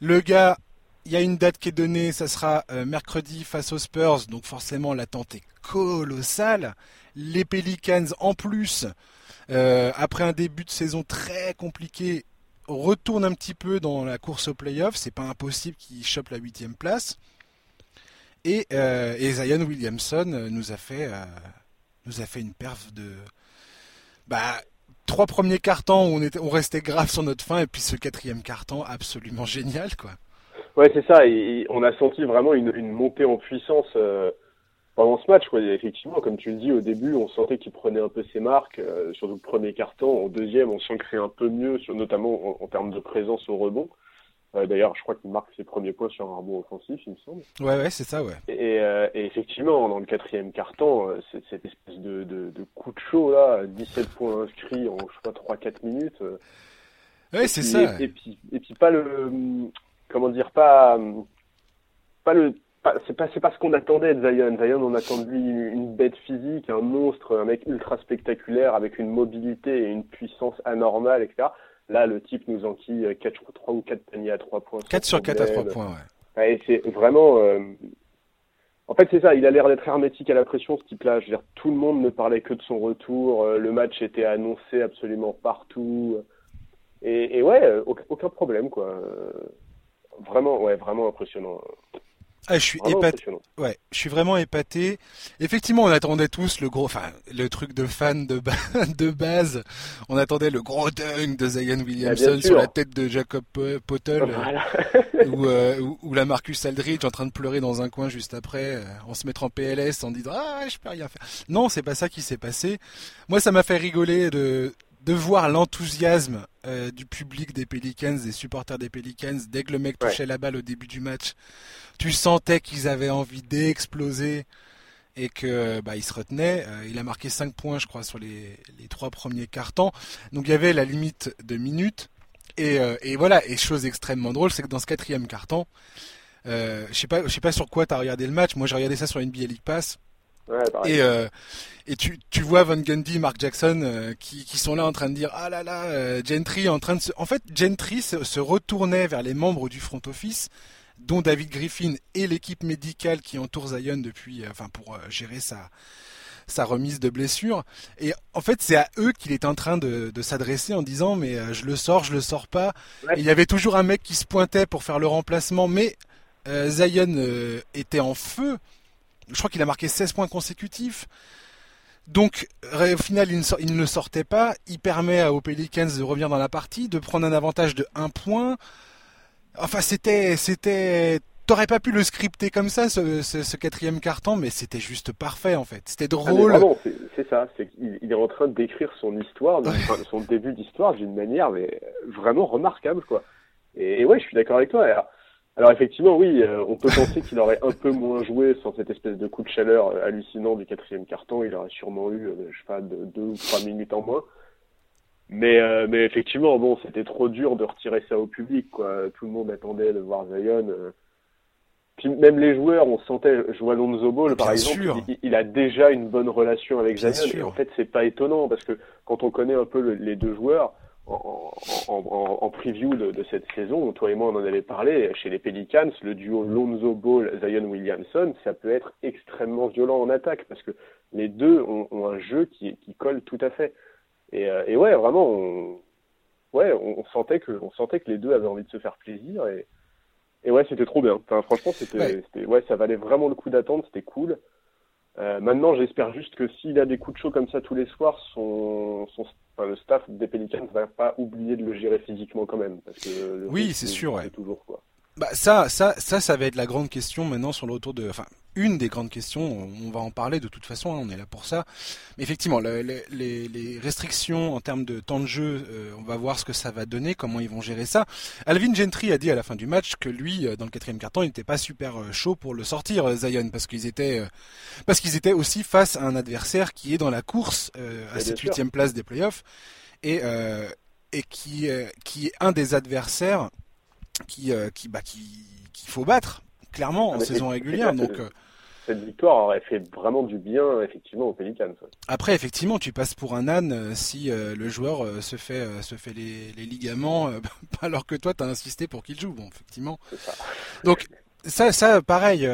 Le gars, il y a une date qui est donnée, ça sera euh, mercredi face aux Spurs, donc forcément l'attente est colossale. Les Pelicans en plus, euh, après un début de saison très compliqué, retourne un petit peu dans la course au playoff. C'est pas impossible qu'il chope la huitième place. Et, Zion Williamson nous a fait, nous a fait une perf de. Bah, trois premiers cartons où on, était, on restait grave sur notre fin, et puis ce quatrième carton absolument (laughs) génial, quoi.
Ouais, c'est ça. on a senti vraiment une, montée en puissance euh, pendant ce match. Effectivement, comme tu le dis, au début, on sentait qu'il prenait un peu ses marques, euh, surtout le premier carton. Au deuxième, on c'est un peu mieux, notamment en, termes de présence au rebond. Euh, d'ailleurs, je crois qu'il marque ses premiers points sur un rebond offensif, il me semble.
Ouais, ouais, c'est ça, ouais.
Et, effectivement, dans le quatrième carton, cette espèce de, coup de chaud là, 17 points inscrits en je crois 3-4 minutes.
ouais, c'est ça.
Et, puis, et puis pas le comment dire, pas, pas le, c'est pas, pas ce qu'on attendait de Zion. Zion, on attend de lui une bête physique, un monstre, un mec ultra spectaculaire avec une mobilité et une puissance anormale, etc. Là, le type nous enquille 4, 3 ou 4 paniers à 3 points.
4 sur 4 à 3 points, ouais.
C'est vraiment, euh, en fait, c'est ça. Il a l'air d'être hermétique à la pression, ce type-là. Je veux dire, tout le monde ne parlait que de son retour. Euh, le match était annoncé absolument partout. Et, et ouais, euh, aucun problème, quoi vraiment, ouais, vraiment impressionnant.
Ah, je suis épaté. Ouais, je suis vraiment épaté. Effectivement, on attendait tous le gros, enfin, le truc de fan de, (laughs) de base. On attendait le gros dunk de Zion Williamson sur la tête de Jacob Potel, euh, (laughs) ou, la Marcus Aldridge en train de pleurer dans un coin juste après, euh, en se mettant en PLS, en disant ah je peux rien faire. Non, c'est pas ça qui s'est passé. Moi, ça m'a fait rigoler de de voir l'enthousiasme euh, du public des Pelicans, des supporters des Pelicans, dès que le mec touchait la balle au début du match, tu sentais qu'ils avaient envie d'exploser et que bah, il se retenait. Euh, il a marqué 5 points, je crois, sur les, trois premiers cartons. Donc il y avait la limite de minutes. Et, euh, et voilà, et chose extrêmement drôle, c'est que dans ce quatrième carton, je sais pas, je sais pas sur quoi tu as regardé le match. Moi, j'ai regardé ça sur NBA League Pass et, euh, et tu, tu vois Van Gundy, Mark Jackson euh, qui, qui sont là en train de dire ah là là euh, Gentry en train de se... en fait Gentry se, retournait vers les membres du front office dont David Griffin et l'équipe médicale qui entoure Zion depuis enfin pour gérer sa sa remise de blessure. Et en fait c'est à eux qu'il est en train de, de s'adresser en disant mais je le sors je le sors pas. Il y avait toujours un mec qui se pointait pour faire le remplacement mais Zion était en feu je crois qu'il a marqué 16 points consécutifs. Donc, au final, il ne, sortait pas. Il permet aux Pelicans de revenir dans la partie, de prendre un avantage de 1 point. Enfin, c'était, c'était, t'aurais pas pu le scripter comme ça, ce, quatrième carton, mais c'était juste parfait, en fait. C'était ah, drôle.
c'est ça. il est en train de décrire son histoire, son début d'histoire d'une manière, mais vraiment remarquable, quoi. Et, ouais, je suis d'accord avec toi. Alors effectivement, oui, euh, on peut penser qu'il aurait un peu moins joué sans cette espèce de coup de chaleur euh, hallucinant du quatrième carton. Il aurait sûrement eu, euh, je sais pas, deux ou trois minutes en moins. Mais, mais effectivement, bon, c'était trop dur de retirer ça au public, quoi. Tout le monde attendait de voir Zion. Puis même les joueurs, on sentait, je vois Lonzo Ball, par exemple, il, a déjà une bonne relation avec Zion. en fait, c'est pas étonnant parce que quand on connaît un peu les deux joueurs, en, en, preview de, de, cette saison, toi et moi on en avait parlé, chez les Pelicans, le duo Lonzo Ball, Zion Williamson, ça peut être extrêmement violent en attaque parce que les deux ont, ont un jeu qui, qui, colle tout à fait. Et, euh, et ouais, vraiment, on, ouais, on, sentait que, on sentait que les deux avaient envie de se faire plaisir et, et ouais, c'était trop bien. Enfin, franchement, c'était, ouais. ouais, ça valait vraiment le coup d'attendre, c'était cool. Euh, maintenant, j'espère juste que s'il a des coups de chaud comme ça tous les soirs, son, son le staff des Pelicans ne va pas oublier de le gérer physiquement quand même. Parce que
oui, c'est sûr.
Ouais. toujours quoi.
Bah ça, ça, ça, ça va être la grande question maintenant sur le retour de, enfin, une des grandes questions. On va en parler de toute façon, hein, on est là pour ça. Mais effectivement, les, les, restrictions en termes de temps de jeu, euh, on va voir ce que ça va donner, comment ils vont gérer ça. Alvin Gentry a dit à la fin du match que lui, euh, dans le quatrième carton, il n'était pas super euh, chaud pour le sortir, Zion, parce qu'ils étaient, parce qu'ils étaient aussi face à un adversaire qui est dans la course à cette huitième place des playoffs et et qui qui est un des adversaires qui, euh, qui, bah, qui, qu'il faut battre, clairement, en ah, saison régulière. Donc, euh,
cette victoire aurait fait vraiment du bien, effectivement, aux Pelicans.
Après, effectivement, tu passes pour un âne euh, si le joueur se fait, se fait les, les ligaments, (laughs) alors que toi, tu as insisté pour qu'il joue. Bon, effectivement. Ça. Donc, ça, ça, pareil.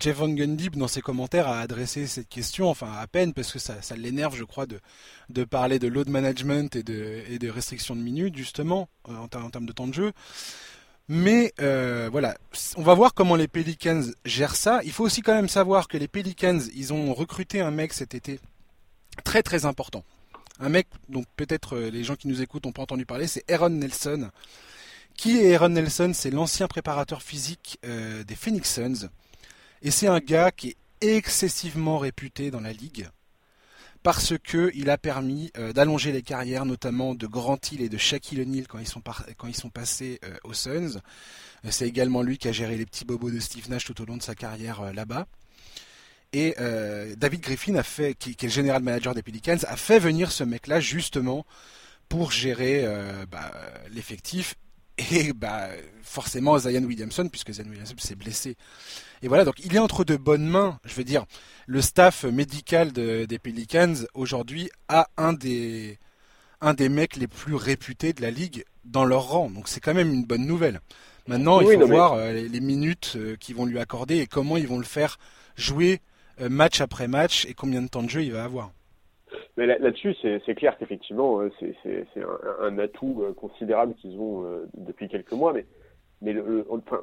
Jeff Van Gundy, dans ses commentaires, a adressé cette question, enfin à peine, parce que ça, l'énerve, je crois, de, parler de load management et de, et de restrictions de minutes, justement, euh, en, termes de temps de jeu. Mais euh, voilà, on va voir comment les Pelicans gèrent ça. Il faut aussi quand même savoir que les Pelicans, ils ont recruté un mec cet été très très important. Un mec dont peut-être euh, les gens qui nous écoutent n'ont pas entendu parler, c'est Aaron Nelson. Qui est Aaron Nelson? C'est l'ancien préparateur physique des Phoenix Suns. Et c'est un gars qui est excessivement réputé dans la ligue parce que il a permis euh, d'allonger les carrières, notamment de Grant Hill et de Shaquille O'Neal quand ils sont quand ils sont passés euh, aux Suns. Euh, c'est également lui qui a géré les petits bobos de Steve Nash tout au long de sa carrière là-bas. Et David Griffin a fait, qui, est le général manager des Pelicans, a fait venir ce mec-là justement pour gérer bah, l'effectif et bah, forcément Zion Williamson, puisque Zion Williamson s'est blessé. Et voilà, donc il est entre de bonnes mains. Je veux dire, le staff médical des Pelicans aujourd'hui a un des, un des mecs les plus réputés de la ligue dans leur rang. Donc c'est quand même une bonne nouvelle. Maintenant, il faut voir euh, les, minutes euh, qu'ils vont lui accorder et comment ils vont le faire jouer euh, match après match et combien de temps de jeu il va avoir.
Mais là-dessus, c'est clair qu'effectivement, c'est un, atout considérable qu'ils ont depuis quelques mois. Mais, mais le, enfin,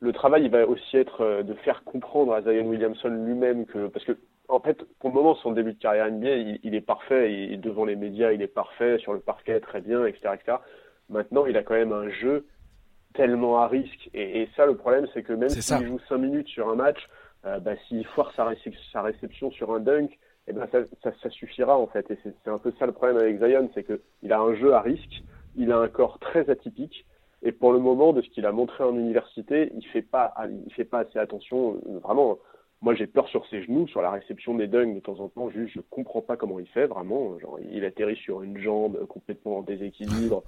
le travail il va aussi être euh, de faire comprendre à Zion Williamson lui-même que parce que en fait pour le moment son début de carrière NBA il, est parfait. Et devant les médias il est parfait. Sur le parquet très bien etc etc maintenant il a quand même un jeu tellement à risque. Et, ça le problème c'est que même s'il joue 5 minutes sur un match euh, bah, s'il foire sa, sa, réception sur un dunk eh ben ça, ça, ça suffira en fait et c'est un peu ça le problème avec Zion c'est que il a un jeu à risque il a un corps très atypique et pour le moment, de ce qu'il a montré en université, il fait pas, il fait pas assez attention. Vraiment, moi j'ai peur sur ses genoux, sur la réception des dunks de temps en temps. Juste, je comprends pas comment il fait. Vraiment, genre, il atterrit sur une jambe complètement en déséquilibre.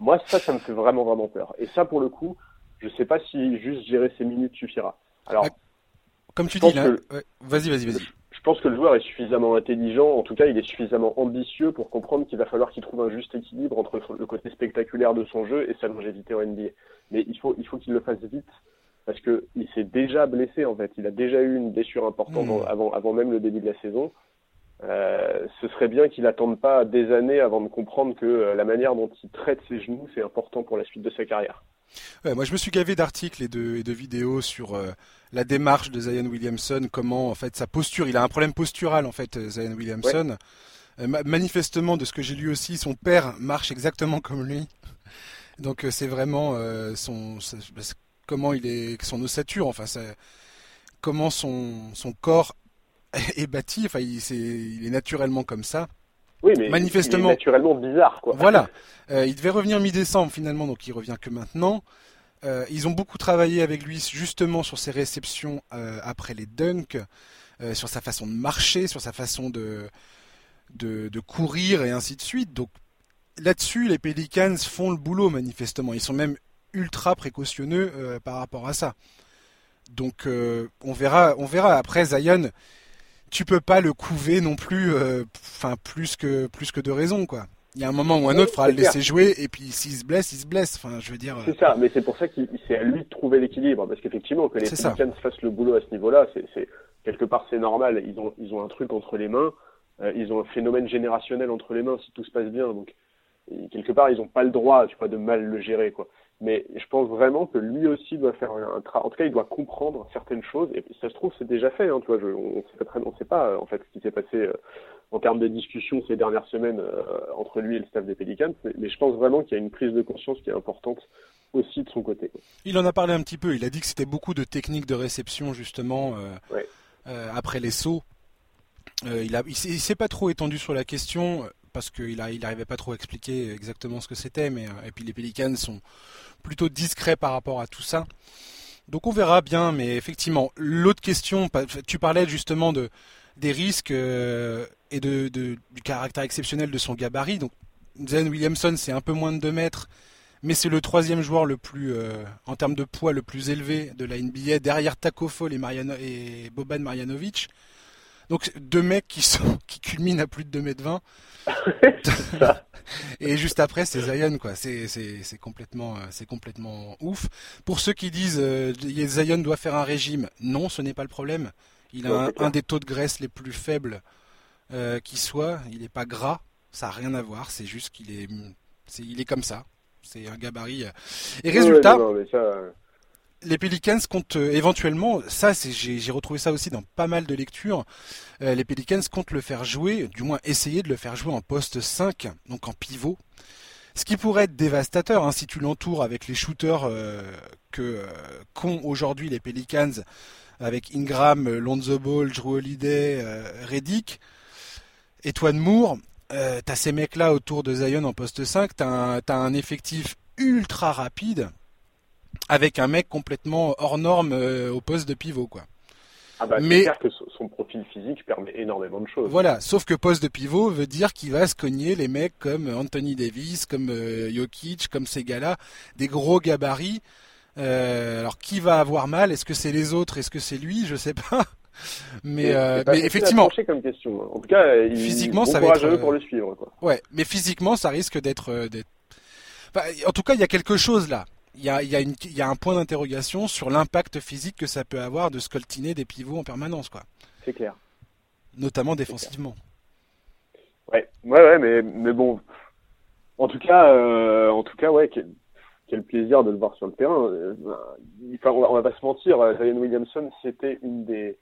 Moi, ça, ça me fait vraiment vraiment peur. Et ça, pour le coup, je sais pas si juste gérer ses minutes suffira. Alors,
comme tu dis là, vas-y, vas-y, vas-y
pense que le joueur est suffisamment intelligent, en tout cas il est suffisamment ambitieux pour comprendre qu'il va falloir qu'il trouve un juste équilibre entre le côté spectaculaire de son jeu et sa longévité en NBA. Mais il faut il faut qu'il le fasse vite parce que il s'est déjà blessé en fait, il a déjà eu une blessure importante hmm. avant avant même le début de la saison. Euh, ce serait bien qu'il attende pas des années avant de comprendre que euh, la manière dont il traite ses genoux c'est important pour la suite de sa carrière
moi, je me suis gavé d'articles et de, et de, vidéos sur euh, la démarche de Zion Williamson, comment en fait sa posture. Il a un problème postural en fait, euh, Zion Williamson. Euh, manifestement, de ce que j'ai lu aussi, son père marche exactement comme lui. Donc c'est vraiment son, comment il est, son ossature, enfin comment son, son corps (laughs) est bâti. Enfin, il, il est naturellement comme ça.
Oui, mais manifestement, naturellement bizarre, quoi.
Voilà. Euh, il devait revenir mi-décembre finalement, donc il revient que maintenant. Euh, ils ont beaucoup travaillé avec lui justement sur ses réceptions euh, après les dunks, sur sa façon de marcher, sur sa façon de, de, de courir et ainsi de suite. Donc là-dessus, les Pelicans font le boulot manifestement. Ils sont même ultra précautionneux par rapport à ça. Donc on verra, on verra après Zion tu peux pas le couver non plus, euh, enfin plus que plus que de raison quoi. Il y a un moment ou un autre, il faudra le laisser jouer et puis s'il se blesse, il se blesse. Enfin, je veux dire.
C'est ça, mais c'est pour ça qu'il c'est à lui de trouver l'équilibre parce qu'effectivement que les Pelicans fassent le boulot à ce niveau-là, c'est quelque part c'est normal. Ils ont ils ont un truc entre les mains, euh, ils ont un phénomène générationnel entre les mains si tout se passe bien. Donc quelque part ils n'ont pas le droit, tu vois, de mal le gérer quoi mais je pense vraiment que lui aussi doit faire un travail. En tout cas, il doit comprendre certaines choses. Et ça se trouve, c'est déjà fait. Hein, tu vois, je, on ne sait pas en fait ce qui s'est passé euh, en termes de discussion ces dernières semaines euh, entre lui et le staff des Pelicans. Mais, je pense vraiment qu'il y a une prise de conscience qui est importante aussi de son côté.
Il en a parlé un petit peu. Il a dit que c'était beaucoup de techniques de réception justement euh, après les sauts. il il s'est pas trop étendu sur la question parce qu'il n'arrivait pas trop à expliquer exactement ce que c'était, mais et puis les Pelicans sont plutôt discret par rapport à tout ça. Donc on verra bien, mais effectivement, l'autre question, tu parlais justement de des risques euh, et de, du caractère exceptionnel de son gabarit. Donc Zen Williamson, c'est un peu moins de 2 mètres, mais c'est le troisième joueur le plus, euh, en termes de poids, le plus élevé de la NBA, derrière Taco Fall et, et Boban Marjanovic. Donc deux mecs qui sont (laughs) qui culminent à plus de 2 mètres 20. (laughs) et juste après c'est Zion quoi. C'est c'est complètement euh, c'est complètement ouf. Pour ceux qui disent euh, Zion doit faire un régime, non, ce n'est pas le problème. Il a un, des taux de graisse les plus faibles euh, qui soit. Il n'est pas gras, ça n'a rien à voir. C'est juste qu'il est, il est comme ça. C'est un gabarit. Et résultat, les Pelicans comptent euh, éventuellement, ça j'ai retrouvé ça aussi dans pas mal de lectures, euh, les Pelicans comptent le faire jouer, du moins essayer de le faire jouer en poste 5, donc en pivot. Ce qui pourrait être dévastateur hein, si tu l'entoures avec les shooters euh, que qu'ont aujourd'hui les Pelicans, avec Ingram, Lonzo Ball, Drew Holiday, Reddick, et Twan Moore. t'as ces mecs-là autour de Zion en poste 5, t'as as un effectif ultra rapide avec un mec complètement hors norme euh, au poste de pivot, quoi.
Ah bah, mais clair que son profil physique permet énormément de choses.
Voilà, sauf que poste de pivot veut dire qu'il va se cogner les mecs comme Anthony Davis, comme euh, Jokic, comme ces gars-là, des gros gabarits. Euh, alors qui va avoir mal? Est-ce que c'est les autres? Est-ce que c'est lui? Je sais pas. (laughs) Mais, mais effectivement,
comme question. En tout cas, il, physiquement, ça va être pour le suivre. Quoi.
Ouais, mais physiquement, ça risque d'être. en tout cas, il y a quelque chose là il y a, y, a y a, un point d'interrogation sur l'impact physique que ça peut avoir de scoltiner des pivots en permanence, quoi.
C'est clair.
Notamment défensivement.
Ouais, ouais, ouais, mais, mais bon. En tout cas, euh, en tout cas, ouais, quel, plaisir de le voir sur le terrain. Enfin, on, va, on va pas se mentir, euh, Zion Williamson, c'était une des,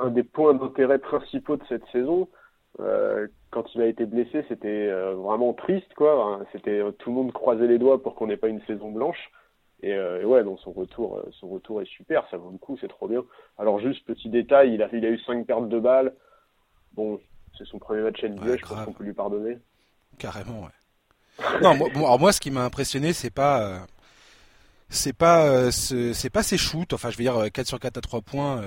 un des points d'intérêt principaux de cette saison. Euh, quand il a été blessé, c'était euh, vraiment triste, quoi. C'était euh, tout le monde croisait les doigts pour qu'on n'ait pas une saison blanche. Et, ouais, donc son retour, son retour est super, ça vaut le coup, c'est trop bien. Alors juste petit détail, il a, il a eu cinq pertes de balles. Bon, c'est son premier match NBA, je pense qu'on peut lui pardonner.
Carrément, ouais. Non, moi, alors moi, ce qui m'a impressionné, c'est pas, c'est pas, c'est pas ses shoots. Enfin, je veux dire, 4 sur 4 à 3 points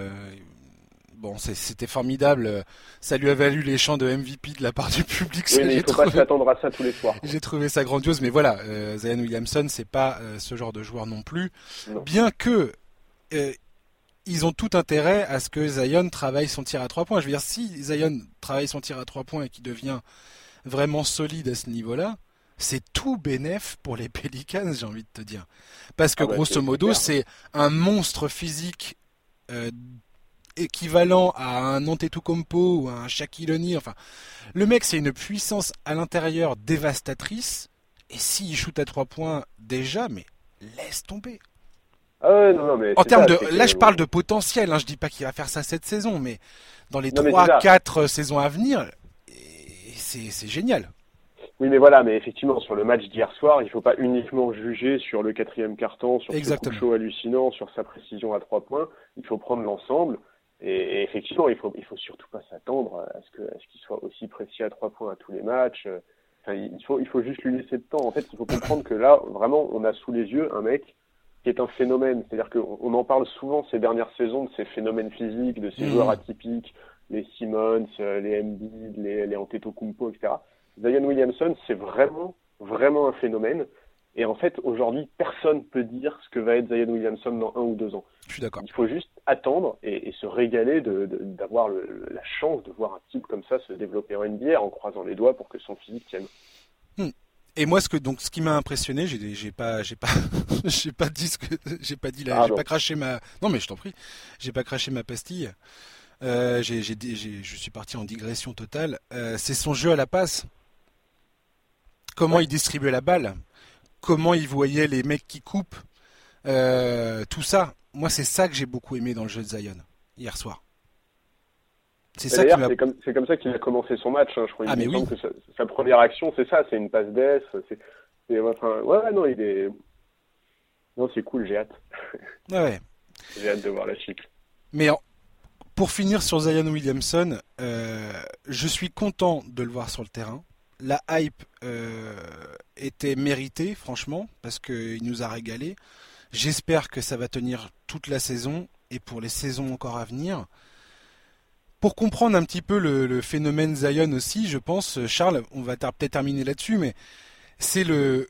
bon, c'était formidable. Ça lui a valu les chants de MVP de la part du public.
Oui, mais il faut pas s'attendre à ça tous les soirs.
J'ai trouvé ça grandiose, mais voilà, euh, Zion Williamson, c'est pas euh, ce genre de joueur non plus. Bien que euh, ils ont tout intérêt à ce que Zion travaille son tir à trois points. Je veux dire, si Zion travaille son tir à trois points et qu'il devient vraiment solide à ce niveau-là, c'est tout bénéf pour les (laughs) Pelicans, j'ai envie de te dire. Parce que ah bah, grosso modo, c'est un monstre physique équivalent à un Antetokounmpo ou à un Shaquille O'Neal. Enfin, le mec, c'est une puissance à l'intérieur dévastatrice. Et s'il shoot à trois points déjà, mais laisse tomber.
Ah non, non, mais
en termes de, là, je parle de potentiel. Hein, je dis pas qu'il va faire ça cette saison, mais dans les trois, quatre saisons à venir, c'est génial.
Oui, mais voilà, mais effectivement, sur le match d'hier soir, il ne faut pas uniquement juger sur le quatrième carton, sur ce show hallucinant, sur sa précision à trois points. Il faut prendre l'ensemble. Et, effectivement, il faut, il faut surtout pas s'attendre à ce qu'il soit aussi précis à trois points à tous les matchs. Enfin, il faut, il faut juste lui laisser le temps. En fait, il faut comprendre que là, vraiment, on a sous les yeux un mec qui est un phénomène. C'est-à-dire qu'on on en parle souvent ces dernières saisons de ces phénomènes physiques, de ces mmh. joueurs atypiques, les Simmons, les Embiid, les, les Antetokounmpo, etc. Zion Williamson, c'est vraiment, vraiment un phénomène. Et en fait, aujourd'hui, personne peut dire ce que va être Zion Williamson dans un ou deux ans.
Je suis d'accord.
Il faut juste attendre et, se régaler d'avoir la chance de voir un type comme ça se développer en NBA en croisant les doigts pour que son physique tienne.
Hmm. Et moi, ce que donc, ce qui m'a impressionné, j'ai, pas, j'ai pas, (laughs) j'ai pas dit ce que, j'ai pas dit là, j'ai pas craché ma, non mais je t'en prie, j'ai pas craché ma pastille. Euh, j'ai, j'ai, je suis parti en digression totale. Euh, c'est son jeu à la passe. Comment il distribuait la balle? Comment il voyait les mecs qui coupent, euh, tout ça. Moi, c'est ça que j'ai beaucoup aimé dans le jeu de Zion hier soir.
C'est ça c'est comme, comme, ça qu'il a commencé son match. Hein. Je crois ah, mais oui. que sa, première action, c'est ça, c'est une passe d'ess. Enfin, ouais, non, il est. Non, c'est cool, j'ai hâte.
Ouais. (laughs)
j'ai hâte de voir la suite.
Mais pour finir sur Zion Williamson, euh, je suis content de le voir sur le terrain la hype euh, était méritée, franchement, parce qu'il nous a régalé. J'espère que ça va tenir toute la saison et pour les saisons encore à venir. Pour comprendre un petit peu le, phénomène Zion aussi, je pense, Charles, on va peut-être terminer là-dessus, mais c'est le,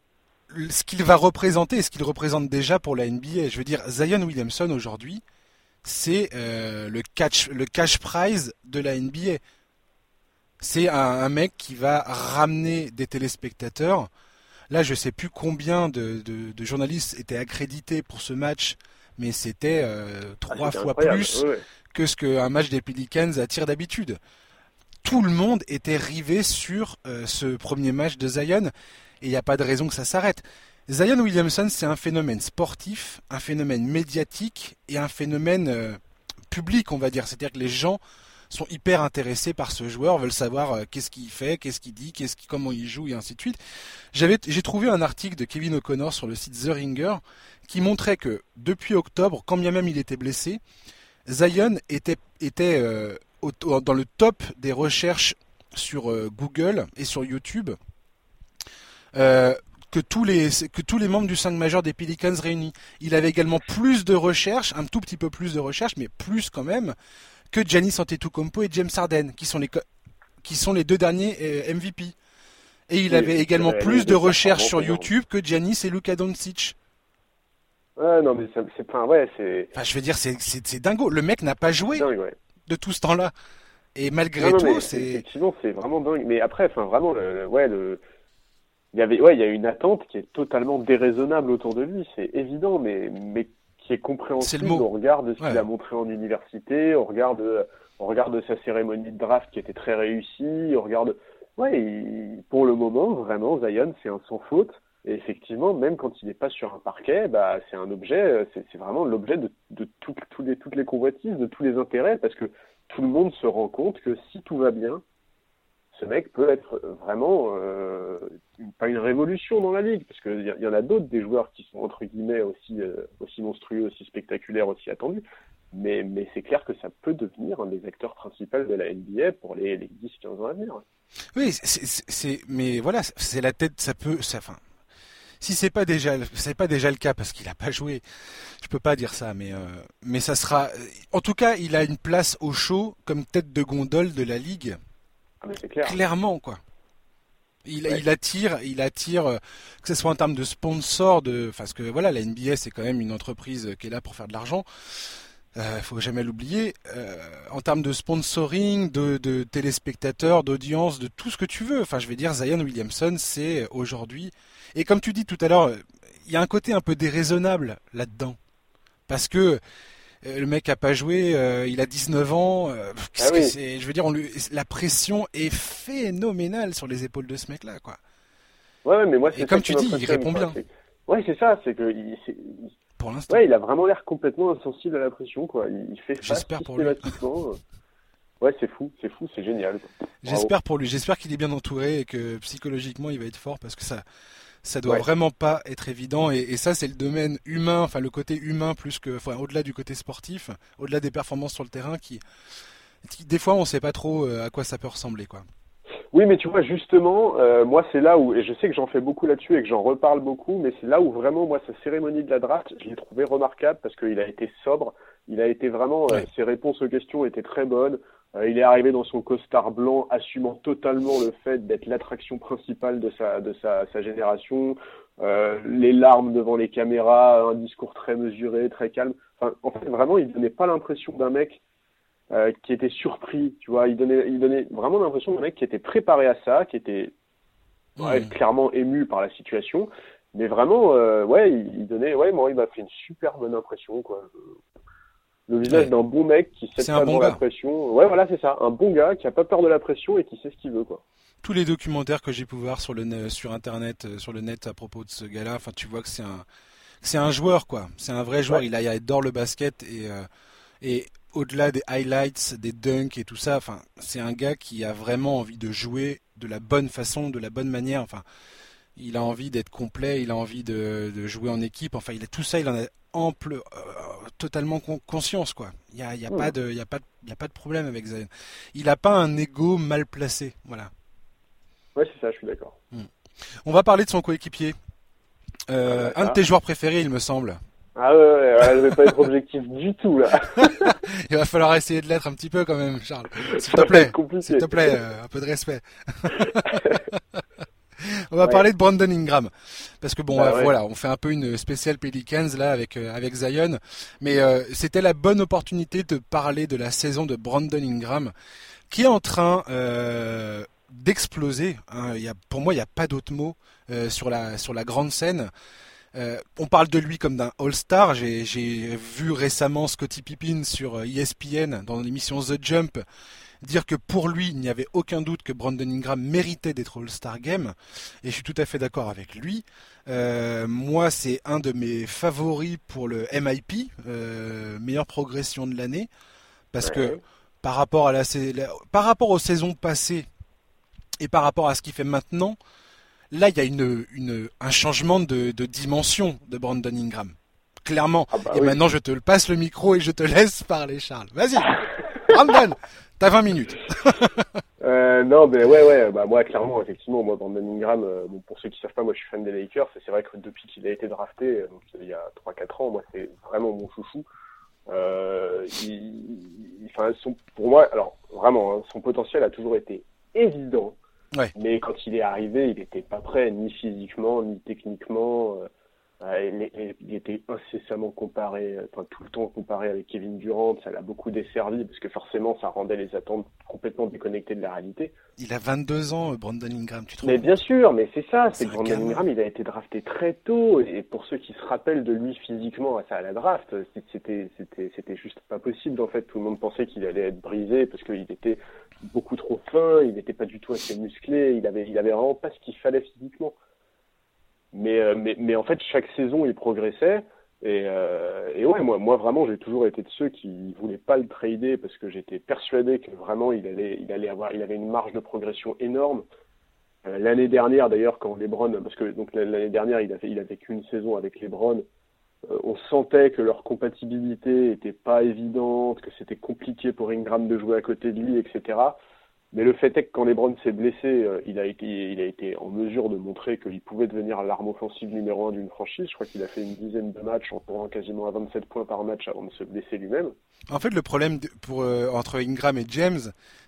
ce qu'il va représenter et ce qu'il représente déjà pour la NBA. Je veux dire, Zion Williamson aujourd'hui, c'est le catch le cash prize de la NBA. C'est un, mec qui va ramener des téléspectateurs. Là, je sais plus combien de, journalistes étaient accrédités pour ce match, mais c'était ah, trois fois plus que ce qu'un match des Pelicans attire d'habitude. Tout le monde était rivé sur ce premier match de Zion et il n'y a pas de raison que ça s'arrête. Zion Williamson, c'est un phénomène sportif, un phénomène médiatique et un phénomène euh, public, on va dire. C'est-à-dire que les gens sont hyper intéressés par ce joueur, veulent savoir euh, qu'est-ce qu'il fait, qu'est-ce qu'il dit, qu'est-ce comment il joue et ainsi de suite. J'avais, j'ai trouvé un article de Kevin O'Connor sur le site The Ringer qui montrait que depuis octobre, quand bien même il était blessé, Zion était, était euh, dans le top des recherches sur Google et sur YouTube euh, que tous les que tous les membres du 5 majeur des Pelicans réunis. Il avait également plus de recherches, un tout petit peu plus de recherches, mais plus quand même que Giannis Antetokounmpo et James Harden, qui sont les qui sont les deux derniers euh, MVP. Et il avait également plus de recherches sur YouTube que Giannis et Luka Doncic.
Ouais, non, mais c'est pas, ouais, c'est.
Enfin, je veux dire, c'est dingo. Le mec n'a pas joué de tout ce temps-là. Et malgré tout, c'est.
Effectivement, c'est vraiment dingue. Mais après, enfin, vraiment, ouais, le, il y avait, ouais, il y a une attente qui est totalement déraisonnable autour de lui, c'est évident, mais, mais qui est compréhensible au regard de ce qu'il a montré en université, au regard de, au regard de sa cérémonie de draft qui était très réussie, au regard de, ouais, pour le moment, vraiment, Zion, c'est un sans faute. Et effectivement, même quand il n'est pas sur un parquet, bah, c'est un objet, c'est vraiment l'objet de, de les, toutes les convoitises, de tous les intérêts, parce que tout le monde se rend compte que si tout va bien, ce mec peut être vraiment euh, pas une révolution dans la ligue, parce qu'il y, y, en a d'autres des joueurs qui sont entre guillemets aussi euh, aussi monstrueux, aussi spectaculaires, aussi attendus. Mais, c'est clair que ça peut devenir un des acteurs principaux de la NBA pour les, les 10-15 ans à venir.
Oui, mais voilà, c'est la tête, ça peut, ça, enfin, si c'est pas déjà, c'est pas déjà le cas parce qu'il a pas joué, je peux pas dire ça, mais euh, mais ça sera, en tout cas, il a une place au show comme tête de gondole de la ligue
ah, clair.
Clairement, quoi. Il, il, attire, il attire, euh, que ce soit en termes de sponsor, de, parce que voilà, la NBA c'est quand même une entreprise qui est là pour faire de l'argent. Euh, faut jamais l'oublier. Euh, en termes de sponsoring, de, de téléspectateurs, d'audience, de tout ce que tu veux. Enfin, je vais dire, Zion Williamson, c'est aujourd'hui. Et comme tu dis tout à l'heure, il y a un côté un peu déraisonnable là-dedans, parce que le mec a pas joué, euh, il a 19 ans. Euh, ah je veux dire, la pression est phénoménale sur les épaules de ce mec-là, quoi.
Ouais, mais moi,
Et comme tu dis, il répond bien.
Ouais, c'est ça, c'est que il,
pour l'instant.
Ouais, il a vraiment l'air complètement insensible à la pression, quoi. Il, fait face
J'espère pour lui.
ouais, c'est fou, c'est fou, c'est génial.
J'espère pour lui. J'espère qu'il est bien entouré et que psychologiquement il va être fort parce que ça, ça doit vraiment pas être évident. Et, ça, c'est le domaine humain, enfin le côté humain plus que, enfin, au-delà du côté sportif, au-delà des performances sur le terrain, qui, des fois, on sait pas trop euh, à quoi ça peut ressembler, quoi.
Oui, mais tu vois, justement, euh, moi, c'est là où, et je sais que j'en fais beaucoup là-dessus et que j'en reparle beaucoup, mais c'est là où vraiment, moi, sa cérémonie de la draft, je l'ai trouvé remarquable parce qu'il a été sobre, il a été vraiment, euh, ses réponses aux questions étaient très bonnes. Euh, il est arrivé dans son costard blanc, assumant totalement le fait d'être l'attraction principale de sa, de sa, sa génération. Euh, les larmes devant les caméras, un discours très mesuré, très calme. Enfin, en fait, vraiment, il donnait pas l'impression d'un mec euh, qui était surpris, tu vois. Il donnait, il donnait vraiment l'impression d'un mec qui était préparé à ça, qui était ouais, clairement ému par la situation. Mais vraiment, euh, ouais, il, il, donnait, ouais, moi, il m'a fait une super bonne impression, quoi le visage d'un bon mec qui sait pas bon la pression. Ouais, voilà, c'est ça. Un bon gars qui a pas peur de la pression et qui sait ce qu'il veut, quoi.
Tous les documentaires que j'ai pu voir sur le sur internet, euh, sur le net à propos de ce gars-là, enfin, tu vois que c'est un, c'est un joueur, quoi. C'est un vrai joueur. Il, a, il adore le basket et euh, et au-delà des highlights, des dunks et tout ça, enfin, c'est un gars qui a vraiment envie de jouer de la bonne façon, de la bonne manière. Enfin, il a envie d'être complet, il a envie de, de, jouer en équipe. Enfin, il a tout ça, il en a ample, euh, totalement conscience quoi. Il y a, y a pas de, il y a pas, il a pas de problème avec Zion. Il a pas un ego mal placé, voilà.
Ouais, c'est ça, je suis d'accord. Hmm.
On va parler de son coéquipier. Euh, ah, un de tes joueurs préférés, il me semble.
Ah ouais, ouais, ouais je vais pas être objectif du tout là. (laughs)
il va falloir essayer de l'être un petit peu quand même, Charles. S'il te plaît, s'il te plaît, euh, un peu de respect. (laughs) on va parler de Brandon Ingram parce que bon, bah voilà, on fait un peu une spéciale Pelicans là avec euh, avec Zion, mais euh, c'était la bonne opportunité de parler de la saison de Brandon Ingram qui est en train euh, d'exploser. Hein. Il y a, pour moi, il n'y a pas d'autre mot sur la sur la grande scène. on parle de lui comme d'un All-Star. J'ai vu récemment Scottie Pippen sur ESPN dans l'émission The Jump dire que pour lui, il n'y avait aucun doute que Brandon Ingram méritait d'être All-Star Game, et je suis tout à fait d'accord avec lui. Euh, moi, c'est un de mes favoris pour le MIP, euh, meilleure progression de l'année, parce que par rapport à la, par rapport aux saisons passées et par rapport à ce qu'il fait maintenant, là, il y a une, une un changement de, de, dimension de Brandon Ingram. Clairement. Ah bah et maintenant, je te passe le micro et je te laisse parler, Charles. Vas-y. Brandon, T'as 20 minutes. (laughs)
euh, non, mais ouais, ouais, bah moi clairement, effectivement, moi Brandon Ingram, euh, bon, pour ceux qui savent pas, moi je suis fan des Lakers, et c'est vrai que depuis qu'il a été drafté, euh, donc, il y a 3-4 ans, moi c'est vraiment mon chouchou. Euh, il, enfin, son, pour moi, alors vraiment, hein, son potentiel a toujours été évident, ouais. mais quand il est arrivé, il n'était pas prêt, ni physiquement, ni techniquement. Euh, il, était incessamment comparé, enfin tout le temps comparé avec Kevin Durant, ça l'a beaucoup desservi parce que forcément ça rendait les attentes complètement déconnectées de la réalité.
Il a 22 ans, Brandon Ingram, tu trouves
Mais bien sûr, mais c'est ça, c'est que Brandon Ingram, il a été drafté très tôt et pour ceux qui se rappellent de lui physiquement à, à la draft, c'était juste pas possible en fait. Tout le monde pensait qu'il allait être brisé parce qu'il était beaucoup trop fin, il n'était pas du tout assez musclé, il avait il avait vraiment pas ce qu'il fallait physiquement. Mais, euh, mais, mais en fait, chaque saison, il progressait. Et, euh, et ouais, moi, moi vraiment, j'ai toujours été de ceux qui voulaient pas le trader parce que j'étais persuadé que vraiment, il allait, il allait avoir, il avait une marge de progression énorme. Euh, l'année dernière, d'ailleurs, quand LeBron, parce que donc l'année dernière, il avait, il avait qu'une saison avec LeBron, euh, on sentait que leur compatibilité était pas évidente, que c'était compliqué pour Ingram de jouer à côté de lui, etc. Mais le fait est que quand LeBron s'est blessé, euh, il a été, il a été en mesure de montrer qu'il pouvait devenir l'arme offensive numéro un d'une franchise. Je crois qu'il a fait une dizaine de matchs en courant quasiment à 27 points par match avant de se blesser lui-même.
En fait, le problème pour, euh, entre Ingram et James,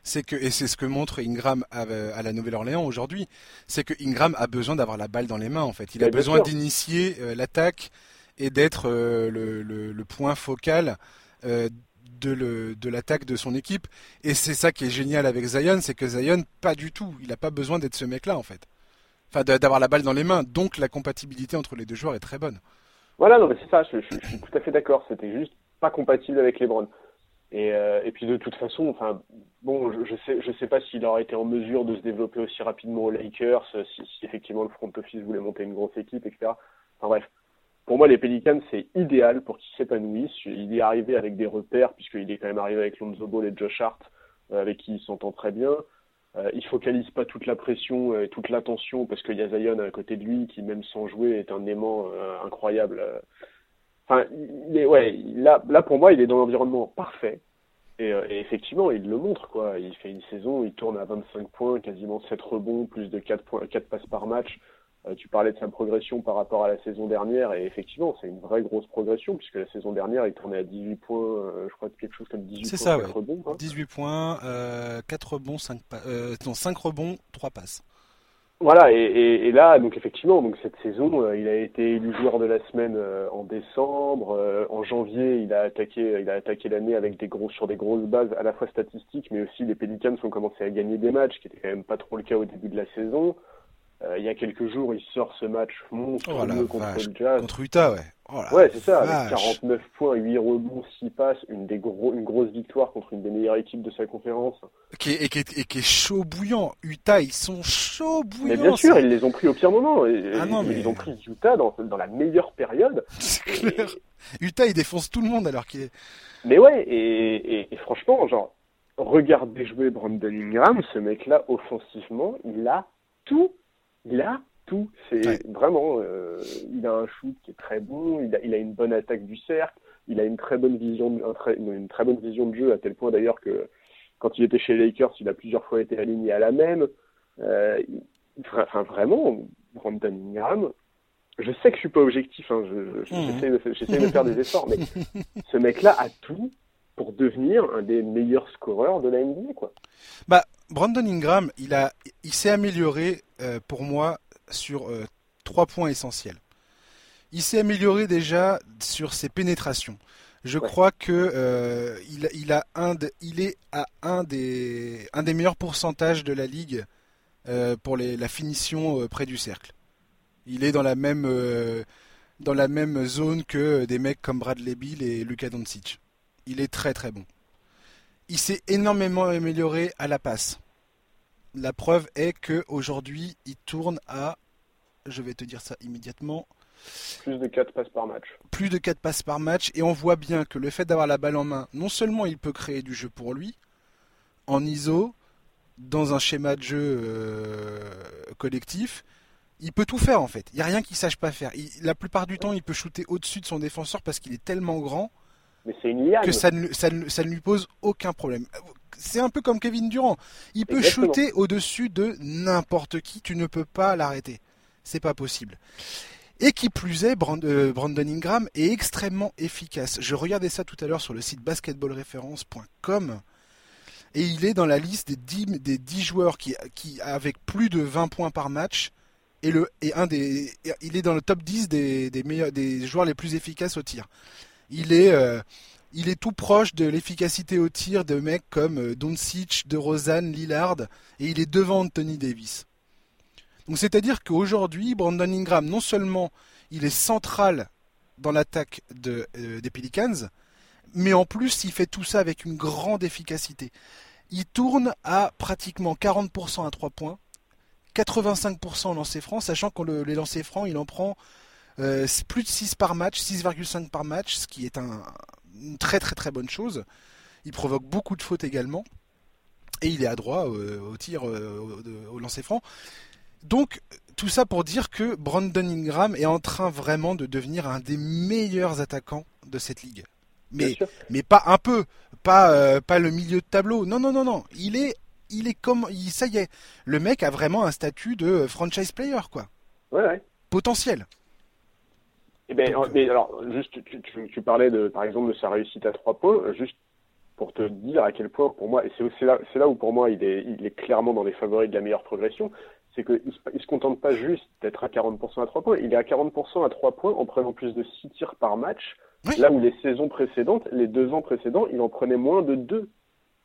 c'est que, et c'est ce que montre Ingram à, à la Nouvelle-Orléans aujourd'hui, c'est que Ingram a besoin d'avoir la balle dans les mains. En fait, il a besoin d'initier euh, l'attaque et d'être le, le, le, point focal de, l'attaque de son équipe. Et c'est ça qui est génial avec Zion, c'est que Zion, pas du tout. Il n'a pas besoin d'être ce mec-là, en fait. Enfin, d'avoir la balle dans les mains. Donc, la compatibilité entre les deux joueurs est très bonne.
Voilà, non, mais c'est ça, je, suis tout à fait d'accord. C'était juste pas compatible avec LeBron. Et, euh, et puis de toute façon, enfin, bon, je, je sais, je sais pas s'il aurait été en mesure de se développer aussi rapidement aux Lakers, si, si effectivement le front office voulait monter une grosse équipe, etc. Enfin bref, pour moi, les Pelicans, c'est idéal pour qu'ils s'épanouissent. Il est arrivé avec des repères, puisqu'il est quand même arrivé avec Lonzo Ball et Josh Hart, euh, avec qui il s'entend très bien. Euh, il focalise pas toute la pression et toute l'attention, parce qu'il y a Zion à côté de lui, qui même sans jouer est un aimant euh, incroyable. Enfin, ouais, là, là pour moi, il est dans l'environnement parfait. Et, et, effectivement, il le montre, quoi. Il fait une saison, il tourne à 25 points, quasiment 7 rebonds, plus de 4, points, 4 passes par match. Euh, tu parlais de sa progression par rapport à la saison dernière, et effectivement, c'est une vraie grosse progression, puisque la saison dernière, il tournait à 18 points, euh, je crois quelque chose comme 18 points,
ça, 4 rebonds. 18 points, euh, 4 rebonds, 5, euh, non, 5 rebonds, 3 passes.
Voilà, et, et, et, là, donc effectivement, donc cette saison, euh, il a été élu joueur de la semaine en décembre. en janvier, il a attaqué, il a attaqué l'année avec des gros sur des grosses bases à la fois statistiques, mais aussi les Pelicans ont commencé à gagner des matchs, qui était quand même pas trop le cas au début de la saison. Euh, il y a quelques jours, il sort ce match monstrueux oh contre le Jazz.
Contre Utah, ouais.
Oh ouais, c'est ça, avec 49 points, 8 rebonds, 6 passes, une, des gros, une grosse victoire contre une des meilleures équipes de sa conférence.
Qui est, et, qui est, et qui est chaud bouillant. Utah, ils sont chauds bouillants.
Mais bien sûr, ils les ont pris au pire moment. ah non, mais... Ils ont pris Utah dans, dans la meilleure période. (laughs)
C'est clair. Utah, il défonce tout le monde alors qu'il est.
Mais ouais, et franchement, genre, regardez jouer Brandon Ingram, ce mec-là, offensivement, il a tout il a tout. C'est vraiment, euh, il a un shoot qui est très bon, il a, il a une bonne attaque du cercle, il a une très bonne vision, une très bonne vision de jeu à tel point d'ailleurs que quand il était chez les Lakers, il a plusieurs fois été aligné à la même. Euh, enfin, vraiment, Brandon Ingram, je sais que je suis pas objectif, hein, mhm. j'essaie de, de, faire des efforts, mais (laughs) ce mec-là a tout pour devenir un des meilleurs scoreurs de la NBA, quoi.
Bah, Brandon Ingram, il a, il s'est amélioré euh, pour moi sur trois points essentiels. Il s'est amélioré déjà sur ses pénétrations. Je crois que il, a un il est à un des, un des meilleurs pourcentages de la ligue pour la finition près du cercle. Il est dans la même dans la même zone que des mecs comme Bradley Bill et Luka Doncic. Il est très très bon. Il s'est énormément amélioré à la passe. La preuve est que aujourd'hui, il tourne à je vais te dire ça immédiatement.
Plus de 4 passes par match.
Plus de 4 passes par match et on voit bien que le fait d'avoir la balle en main, non seulement il peut créer du jeu pour lui en ISO dans un schéma de jeu euh, collectif, il peut tout faire en fait. Il n'y a rien qu'il sache pas faire. la plupart du temps, il peut shooter au-dessus de son défenseur parce qu'il est tellement grand que ça ne, ça, ne, lui pose aucun problème. C'est un peu comme Kevin Durant. Il peut shooter au-dessus de n'importe qui. Tu ne peux pas l'arrêter. C'est pas possible. Et qui plus est, euh, Brandon Ingram est extrêmement efficace. Je regardais ça tout à l'heure sur le site basketballreference.com et il est dans la liste des 10, des 10 joueurs qui, qui, avec plus de 20 points par match, et, le, et un des, il est dans le top 10 des, des, meilleurs, des joueurs les plus efficaces au tir. Il est, euh, il est tout proche de l'efficacité au tir de mecs comme euh, Doncic, De Rosanne, Lillard, et il est devant Anthony Davis. Donc c'est-à-dire qu'aujourd'hui, Brandon Ingram, non seulement il est central dans l'attaque euh, des Pelicans, mais en plus il fait tout ça avec une grande efficacité. Il tourne à pratiquement 40% à 3 points, 85% en lancer franc, sachant que les lancers francs, il en prend euh, plus de 6 par match, 6,5 par match, ce qui est un, une très très très bonne chose. Il provoque beaucoup de fautes également. Et il est adroit euh, au tir, euh, au, lancer franc. Donc, tout ça pour dire que Brandon Ingram est en train vraiment de devenir un des meilleurs attaquants de cette ligue. Mais, mais pas un peu, pas, pas le milieu de tableau. Non, non, non, non. Il est il est comme, ça y est, le mec a vraiment un statut de franchise player, quoi.
Ouais, ouais.
Potentiel.
Eh ben, mais alors, juste, tu, parlais de, par exemple, de sa réussite à trois points, juste pour te dire à quel point, pour moi, et c'est là, là où pour moi il est, il est clairement dans les favoris de la meilleure progression, c'est qu'il ne se contente pas juste d'être à 40% à trois points, il est à 40% à trois points en prenant plus de 6 tirs par match, là où les saisons précédentes, les deux ans précédents, il en prenait moins de 2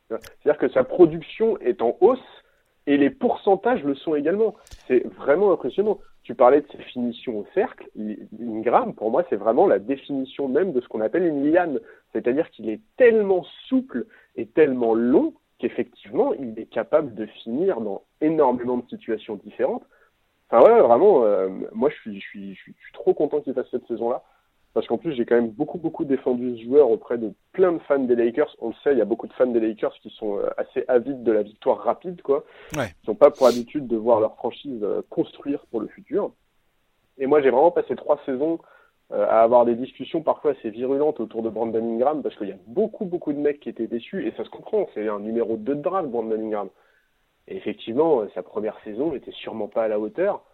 c'est-à-dire que sa production est en hausse et les pourcentages le sont également. C'est vraiment impressionnant. Tu parlais de ses finitions au cercle. Une gramme, pour moi, c'est vraiment la définition même de ce qu'on appelle une liane. C'est-à-dire qu'il est tellement souple et tellement long qu'effectivement, il est capable de finir dans énormément de situations différentes. Enfin, ouais, vraiment, euh, moi, je suis trop content qu'il fasse cette saison-là. Parce qu'en plus, j'ai quand même beaucoup, beaucoup défendu ce joueur auprès de plein de fans des Lakers. On le sait, il y a beaucoup de fans des Lakers qui sont euh, assez avides de la victoire rapide, quoi.
Ouais.
Ils n'ont pas pour habitude de voir leur franchise euh, construire pour le futur. Et moi, j'ai vraiment passé trois saisons euh, à avoir des discussions parfois assez virulentes autour de Brandon Ingram parce qu'il y a beaucoup, beaucoup de mecs qui étaient déçus et ça se comprend. C'est un numéro 2 de draft, Brandon Ingram. Et effectivement, sa première saison n'était sûrement pas à la hauteur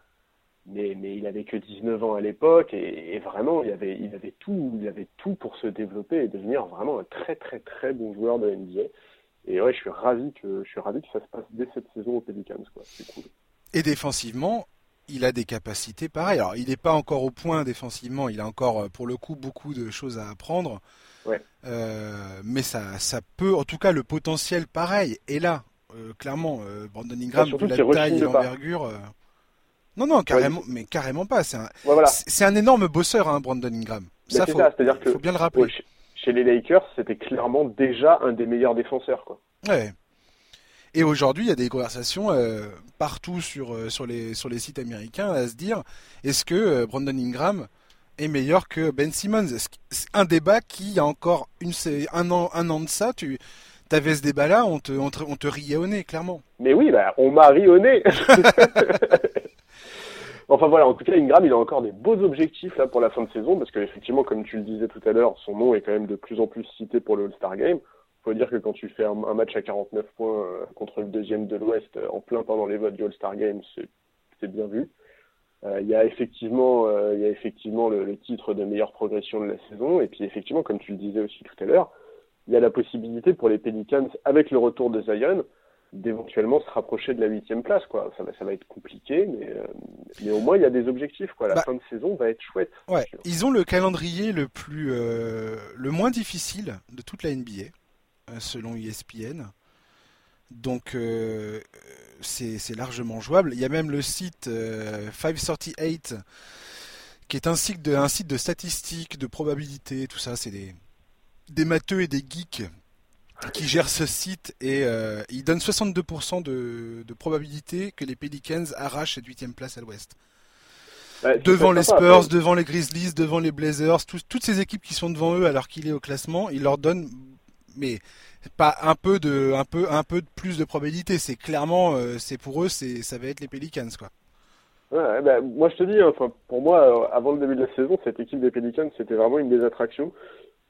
mais, mais il avait que 19 ans à l'époque et, vraiment il avait, il avait tout, il avait tout pour se développer et devenir vraiment un très très très bon joueur de NBA. Et ouais, je suis ravi que je suis ravi que ça se passe dès cette saison au Pelicans, quoi. C'est cool.
Et défensivement, il a des capacités pareilles. Alors, il n'est pas encore au point défensivement. Il a encore, pour le coup, beaucoup de choses à apprendre.
Ouais.
Euh, mais ça, ça peut, en tout cas, le potentiel pareil est là. Euh, clairement, euh, Brandon Ingram, vu la taille et l'envergure. Non, non, carrément, mais carrément pas. C'est un, c'est un énorme bosseur, hein, Brandon Ingram.
Ça, faut, c'est-à-dire que faut bien le rappeler. chez les Lakers, c'était clairement déjà un des meilleurs défenseurs, quoi.
Ouais. Et aujourd'hui, il y a des conversations euh, partout sur, euh, sur, les, sur les sites américains à se dire est-ce que euh, Brandon Ingram est meilleur que Ben Simmons? C'est un débat qui, il y a encore une, un, an, un an de ça, tu avais ce débat-là, on te, on, te, on te riait au nez, clairement.
Mais oui, bah, on m'a ri au nez (laughs) (laughs) Enfin voilà, en tout cas, Ingram, il a encore des beaux objectifs là pour la fin de saison, parce qu'effectivement, comme tu le disais tout à l'heure, son nom est quand même de plus en plus cité pour le All-Star Game. Faut dire que quand tu fais un, match à 49 points euh, contre le deuxième de l'Ouest euh, en plein pendant les votes du All-Star Game, c'est bien vu. Euh, il y a effectivement, il y a effectivement le, le, titre de meilleure progression de la saison, et puis effectivement, comme tu le disais aussi tout à l'heure, il y a la possibilité pour les Pelicans, avec le retour de Zion, d'éventuellement se rapprocher de la huitième place. Quoi. Ça, va, ça va être compliqué, mais, euh, mais au moins il y a des objectifs. Quoi. La bah, fin de saison va être chouette.
Ouais, ils ont le calendrier le, plus, euh, le moins difficile de toute la NBA, euh, selon ESPN. Donc c'est largement jouable. Il y a même le site 538 qui est un site de, un site de statistiques, de probabilités, tout ça. C'est des, des matheux et des geeks qui gère ce site et euh, il donne 62% de, probabilité que les Pelicans arrachent cette huitième place à l'ouest. devant les Spurs, devant les Grizzlies, devant les Blazers, toutes ces équipes qui sont devant eux alors qu'il est au classement, il leur donne mais pas un peu de un peu un peu de plus de probabilité, c'est clairement euh, c'est pour eux c'est ça va être les Pelicans quoi.
Ouais, bah, moi je te dis, enfin, pour moi, euh, avant le début de la saison, cette équipe des Pelicans, c'était vraiment une des attractions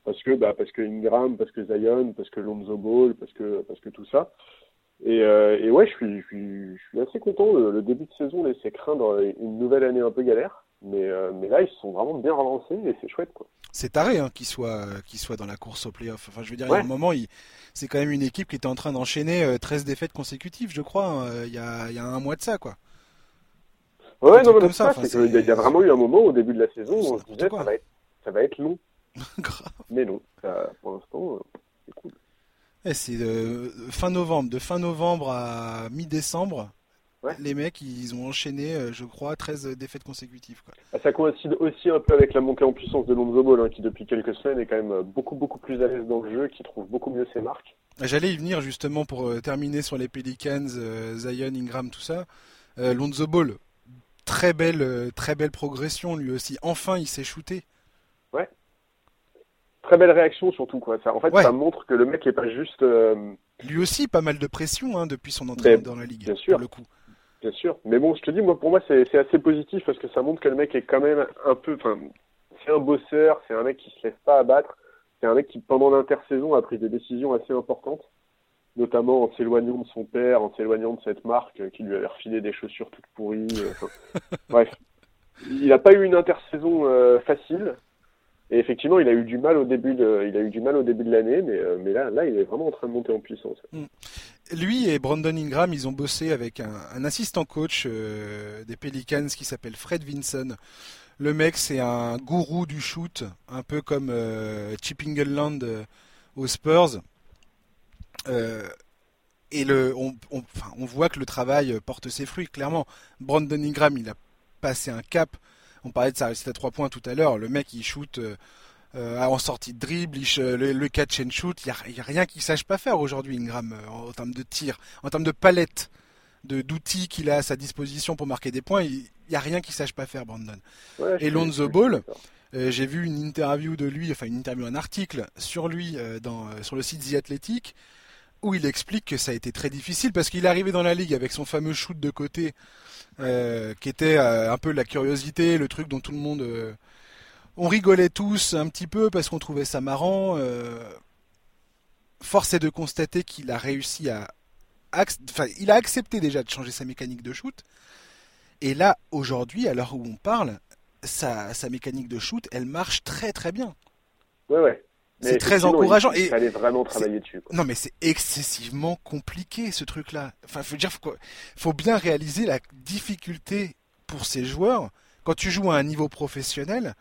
parce que bah parce que Ingram, parce que Zion, parce que Lonzo Ball, parce que parce que tout ça. Et, euh, et ouais, je suis, je suis, je suis assez content. Le, début de saison laissait craindre une nouvelle année un peu galère, mais euh, mais là ils se sont vraiment bien relancés et c'est chouette quoi.
C'est taré hein, qu'ils soient qu'ils soient dans la course au playoff. Enfin, je veux dire, il y a un moment, il... c'est quand même une équipe qui était en train d'enchaîner 13 euh, défaites consécutives, je crois. Hein, il y, a, il y a un mois de ça quoi.
Ouais, non, mais ça, c'est qu'il y a vraiment eu un moment au début de la saison où on se disait ça va être, ça va être long. (laughs) Mais non, pour l'instant, euh, c'est cool.
Eh, c'est de fin novembre, de fin novembre à mi-décembre. Les mecs, ils ont enchaîné, euh, je crois, 13 défaites consécutives. Quoi.
Ah, ça coïncide aussi un peu avec la montée en puissance de Lonzo Ball, hein, qui depuis quelques semaines est quand même euh, beaucoup beaucoup plus à l'aise dans le jeu, qui trouve beaucoup mieux ses marques.
J'allais y venir justement pour terminer sur les Pelicans, Zion, Ingram, tout ça. Lonzo Ball, très belle, très belle progression lui aussi. Enfin, il s'est shooté.
Très belle réaction surtout quoi. Ça, en fait, ça montre que le mec est pas juste. Euh,
Lui aussi, pas mal de pression hein, depuis son entrée dans la ligue.
Bien sûr. le coup. Bien sûr. Mais bon, je te dis, moi, pour moi, c'est assez positif parce que ça montre que le mec est quand même un peu. Enfin, c'est un bosseur, c'est un mec qui se laisse pas abattre. C'est un mec qui, pendant l'intersaison, a pris des décisions assez importantes, notamment en s'éloignant de son père, en s'éloignant de cette marque qui lui avait refilé des chaussures toutes pourries. Euh, (laughs) bref, il n'a pas eu une intersaison euh, facile. Et effectivement, il a eu du mal au début de, il a eu du mal au début de l'année, mais, euh, mais là, là, il est vraiment en train de monter en puissance. Mm.
Lui et Brandon Ingram, ils ont bossé avec un, assistant coach euh, des Pelicans qui s'appelle Fred Vinson. Le mec, c'est un gourou du shoot, un peu comme euh, Chip euh, aux Spurs. et le, on, on, on, voit que le travail porte ses fruits, clairement. Brandon Ingram, il a passé un cap on parlait de sa réussite à 3 points tout à l'heure. Le mec, il shoot euh, euh, en sortie de dribble, le, catch and shoot. Il n'y a, rien qu'il sache pas faire aujourd'hui, Ingram, euh, en, termes de tir, en termes de palette d'outils qu'il a à sa disposition pour marquer des points. Il n'y a rien qu'il sache pas faire, Brandon. et Lonzo Ball, j'ai vu une interview de lui, enfin une interview, un article sur lui dans, sur le site The Athletic où il explique que ça a été très difficile parce qu'il est arrivé dans la ligue avec son fameux shoot de côté euh, qui était euh, un peu la curiosité, le truc dont tout le monde... Euh, on rigolait tous un petit peu parce qu'on trouvait ça marrant. force est de constater qu'il a réussi à... Enfin, il a accepté déjà de changer sa mécanique de shoot. Et là, aujourd'hui, à l'heure où on parle, sa, sa mécanique de shoot, elle marche très très bien.
Ouais, ouais.
C'est très encourageant.
Il, fallait vraiment travailler dessus.
Non, mais c'est excessivement compliqué ce truc-là. Enfin, faut dire, faut, faut bien réaliser la difficulté pour ces joueurs quand tu joues à un niveau professionnel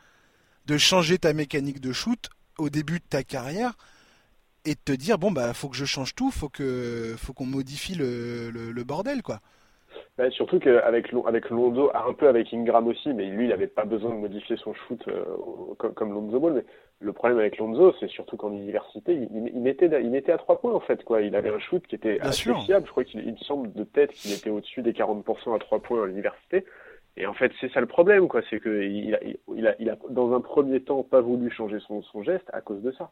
de changer ta mécanique de shoot au début de ta carrière et de te dire bon bah faut que je change tout, faut que faut qu'on modifie le, le, bordel quoi.
Bah, surtout qu'avec avec Lonzo, un peu avec Ingram aussi, mais lui il n'avait pas besoin de modifier son shoot euh, comme, comme Lonzo Ball, mais le problème avec Lonzo, c'est surtout qu'en université, il, il, mettait à trois points en fait. Quoi. Il avait un shoot qui était assez fiable. Je crois qu'il me semble de tête qu'il était au-dessus des 40% à trois points à l'université. Et en fait, c'est ça le problème, quoi. C'est qu'il a, il a, il a, dans un premier temps, pas voulu changer son, son geste à cause de ça.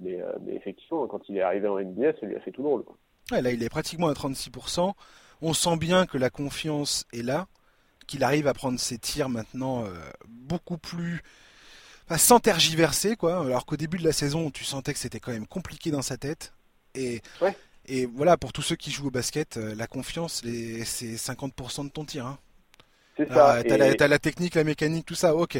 Mais, euh, mais, effectivement, quand il est arrivé en NBA, ça lui a fait tout drôle. Quoi.
Ouais, là, il est pratiquement à 36%. On sent bien que la confiance est là, qu'il arrive à prendre ses tirs maintenant euh, beaucoup plus sans tergiverser, quoi. Alors qu'au début de la saison, tu sentais que c'était quand même compliqué dans sa tête. Et, et voilà, pour tous ceux qui jouent au basket, euh, la confiance, c'est 50% de ton tir. Hein. C'est ça. T'as la, la, technique, la mécanique, tout ça, ok.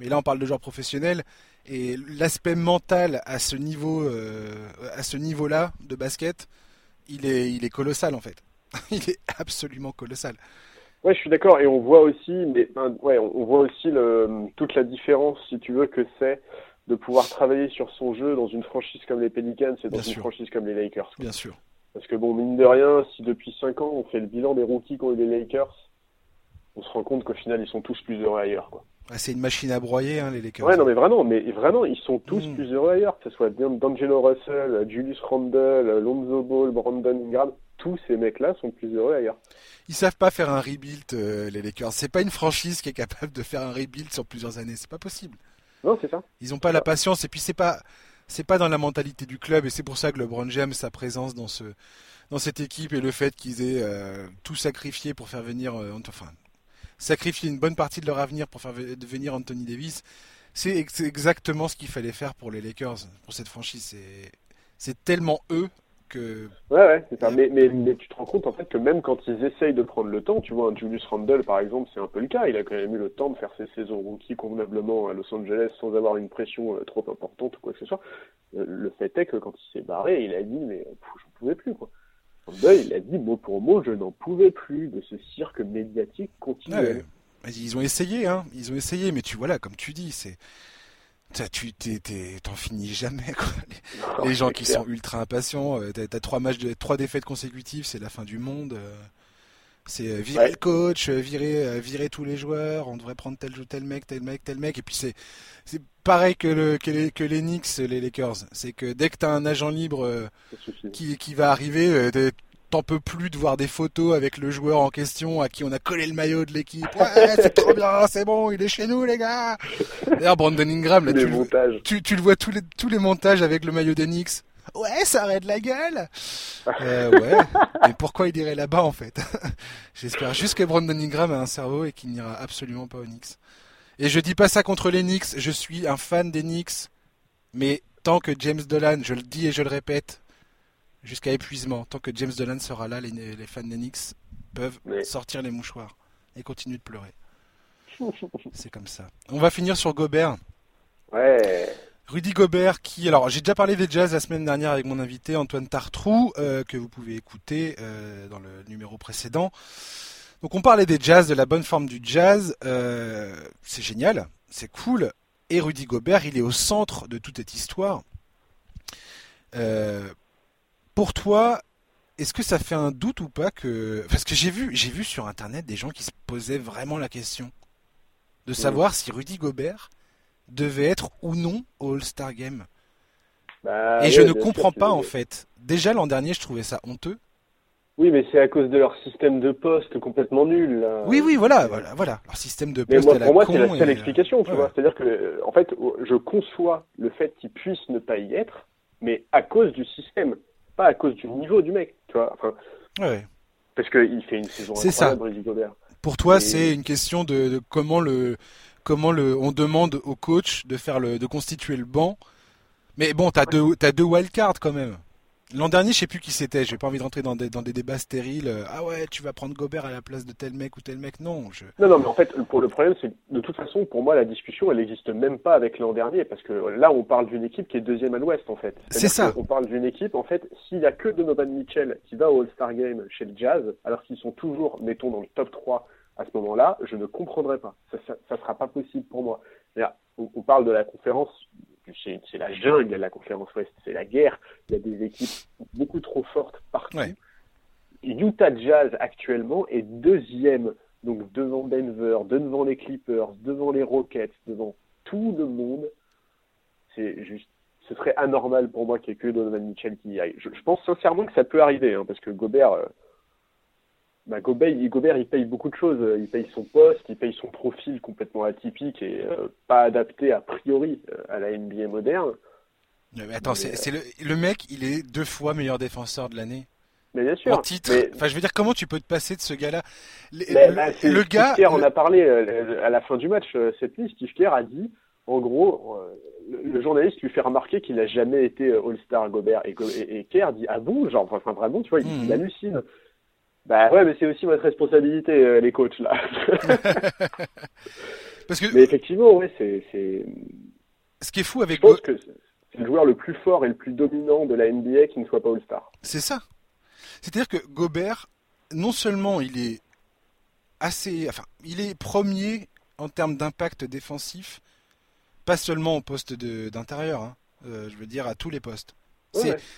Mais là, on parle de joueurs professionnels. Et l'aspect mental à ce niveau, euh, à ce niveau-là de basket, il est, il est colossal en fait. (laughs) il est absolument colossal.
Ouais, je suis d'accord. Et on voit aussi, mais, ouais, on voit aussi le, toute la différence, si tu veux, que c'est de pouvoir travailler sur son jeu dans une franchise comme les Pelicans et dans une franchise comme les Lakers.
Bien sûr.
Parce que bon, mine de rien, si depuis 5 ans on fait le bilan des rookies qu'ont eu les Lakers, on se rend compte qu'au final ils sont tous plus heureux ailleurs. Quoi.
c'est une machine à broyer, hein, les Lakers.
Ouais, non, mais vraiment, mais vraiment, ils sont tous mm. plus heureux ailleurs, que ce soit D'Angelo Russell, Julius Randle, Lonzo Ball, Brandon Ingram, tous ces mecs-là sont plus heureux ailleurs.
Ils savent pas faire un rebuild, euh, les Lakers. C'est pas une franchise qui est capable de faire un rebuild sur plusieurs années. C'est pas possible.
Non, c'est ça.
Ils ont pas la patience et puis c'est pas c'est pas dans la mentalité du club et c'est pour ça que LeBron James sa présence dans ce dans cette équipe et le fait qu'ils aient euh, tout sacrifié pour faire venir euh, enfin sacrifier une bonne partie de leur avenir pour faire venir Anthony Davis, c'est exactement ce qu'il fallait faire pour les Lakers pour cette franchise. C'est c'est tellement eux que.
Ouais, ouais, c'est ça. Mais, mais, mais, tu te rends compte en fait que même quand ils essayent de prendre le temps, tu vois, un Julius Randle par exemple, c'est un peu le cas. Il a quand même eu le temps de faire ses saisons rookie convenablement à Los Angeles sans avoir une pression euh, trop importante ou quoi que ce soit. Euh, le fait est que quand il s'est barré, il a dit, mais j'en pouvais plus, quoi. Randle, il a dit mot pour mot, je n'en pouvais plus de ce cirque médiatique continuel.
Ils ont essayé, hein. Ils ont essayé, mais tu vois là, comme tu dis, c'est tu t'en finis jamais quoi. Les, gens qui sont ultra impatients, euh, t'as as trois matchs de trois défaites consécutives, c'est la fin du monde. Euh. C'est euh, virer le coach, virer virer tous les joueurs, on devrait prendre tel tel mec, tel mec, tel mec et puis c'est c'est pareil que le que les, que les Knicks, les Lakers, c'est que dès que t'as un agent libre qui qui va arriver, t'en peux plus de voir des photos avec le joueur en question à qui on a collé le maillot de l'équipe. Ouais, c'est (laughs) trop bien, c'est bon, il est chez nous, les gars. D'ailleurs, Brandon Ingram, là, tu, le, tu, tu, le vois tous les, tous les montages avec le maillot d'Enix. Ouais, ça arrête la gueule. (laughs) euh, ouais. Mais pourquoi il irait là-bas, en fait? (laughs) J'espère juste que Brandon Ingram a un cerveau et qu'il n'ira absolument pas aux Knicks. Et je dis pas ça contre les Knicks, je suis un fan des Knicks. Mais tant que James Dolan, je le dis et je le répète, jusqu'à épuisement. Tant que James Dolan sera là, les, fans d'Enix peuvent sortir les mouchoirs et continuer de pleurer. C'est comme ça. On va finir sur Gobert.
Ouais.
Rudy Gobert qui, alors j'ai déjà parlé des Jazz la semaine dernière avec mon invité Antoine Tartrou, euh, que vous pouvez écouter euh, dans le numéro précédent. Donc on parlait des Jazz, de la bonne forme du Jazz. Euh, c'est génial, c'est cool. Et Rudy Gobert, il est au centre de toute cette histoire. Pour toi, est-ce que ça fait un doute ou pas que parce que j'ai vu j'ai vu sur internet des gens qui se posaient vraiment la question de savoir si Rudy Gobert devait être ou non au All-Star Game. Bah Et je ne comprends pas en fait. Déjà l'an dernier, je trouvais ça honteux.
Oui, mais c'est à cause de leur système de poste complètement nul.
Oui, oui, voilà, voilà, voilà. Leur système de poste.
Mais pour moi, c'est la seule explication, tu vois. C'est-à-dire que, en fait, je conçois le fait qu'ils puissent ne pas y être, mais à cause du système pas à cause du niveau du mec, tu vois. Enfin,
ouais.
Parce qu'il fait une saison incroyable, ça. Gobert.
Pour toi, c'est une question de, comment le comment le on demande au coach de faire le de constituer le banc. Mais bon, t'as deux t'as deux wildcards quand même. L'an dernier, je sais plus qui c'était. J'ai pas envie de rentrer dans des, dans des débats stériles. Ah ouais, tu vas prendre Gobert à la place de tel mec ou tel mec. Non. Je...
Non, non, mais en fait, pour le problème, c'est de toute façon, pour moi, la discussion, elle n'existe même pas avec l'an dernier, parce que là, on parle d'une équipe qui est deuxième à l'Ouest, en fait.
C'est ça.
On parle d'une équipe, en fait, s'il y a que Donovan Mitchell qui va au All-Star Game chez le Jazz, alors qu'ils sont toujours, mettons, dans le top 3 à ce moment-là, je ne comprendrai pas. Ça, ça, sera pas possible pour moi. On, on parle de la conférence c'est la jungle, la conférence Ouest, c'est la guerre. Il y a des équipes beaucoup trop fortes partout. Utah Jazz actuellement est deuxième, donc devant Denver, devant les Clippers, devant les Rockets, devant tout le monde. C'est juste, ce serait anormal pour moi qu'il n'y ait que Donovan Mitchell qui y aille. Je, pense sincèrement que ça peut arriver, hein, parce que Gobert, euh, bah, Gobert, il, paye beaucoup de choses. Il paye son poste, il paye son profil complètement atypique et euh, pas adapté a priori euh, à la NBA moderne.
Mais attends, c'est le, le, mec, il est deux fois meilleur défenseur de l'année.
Mais bien sûr.
En titre. Enfin, je veux dire, comment tu peux te passer de ce gars-là?
Le, bah, le, gars. Steve on a parlé euh, à la fin du match, cette liste. Steve Kerr a dit, en gros, le, journaliste lui fait remarquer qu'il n'a jamais été All-Star Gobert. Et, et, Kerr dit, ah bon, genre, enfin, vraiment, tu vois, il, il hmm. hallucine. Bah ouais, mais c'est aussi votre responsabilité, euh, les coachs, là. (laughs) Parce que... Mais effectivement, ouais, c'est...
Ce qui est fou avec...
Je pense que c'est le joueur le plus fort et le plus dominant de la NBA qui ne soit pas All-Star.
C'est ça. C'est-à-dire que Gobert, non seulement il est assez, enfin, il est premier en termes d'impact défensif, pas seulement au poste d'intérieur, hein, euh, je veux dire à tous les postes.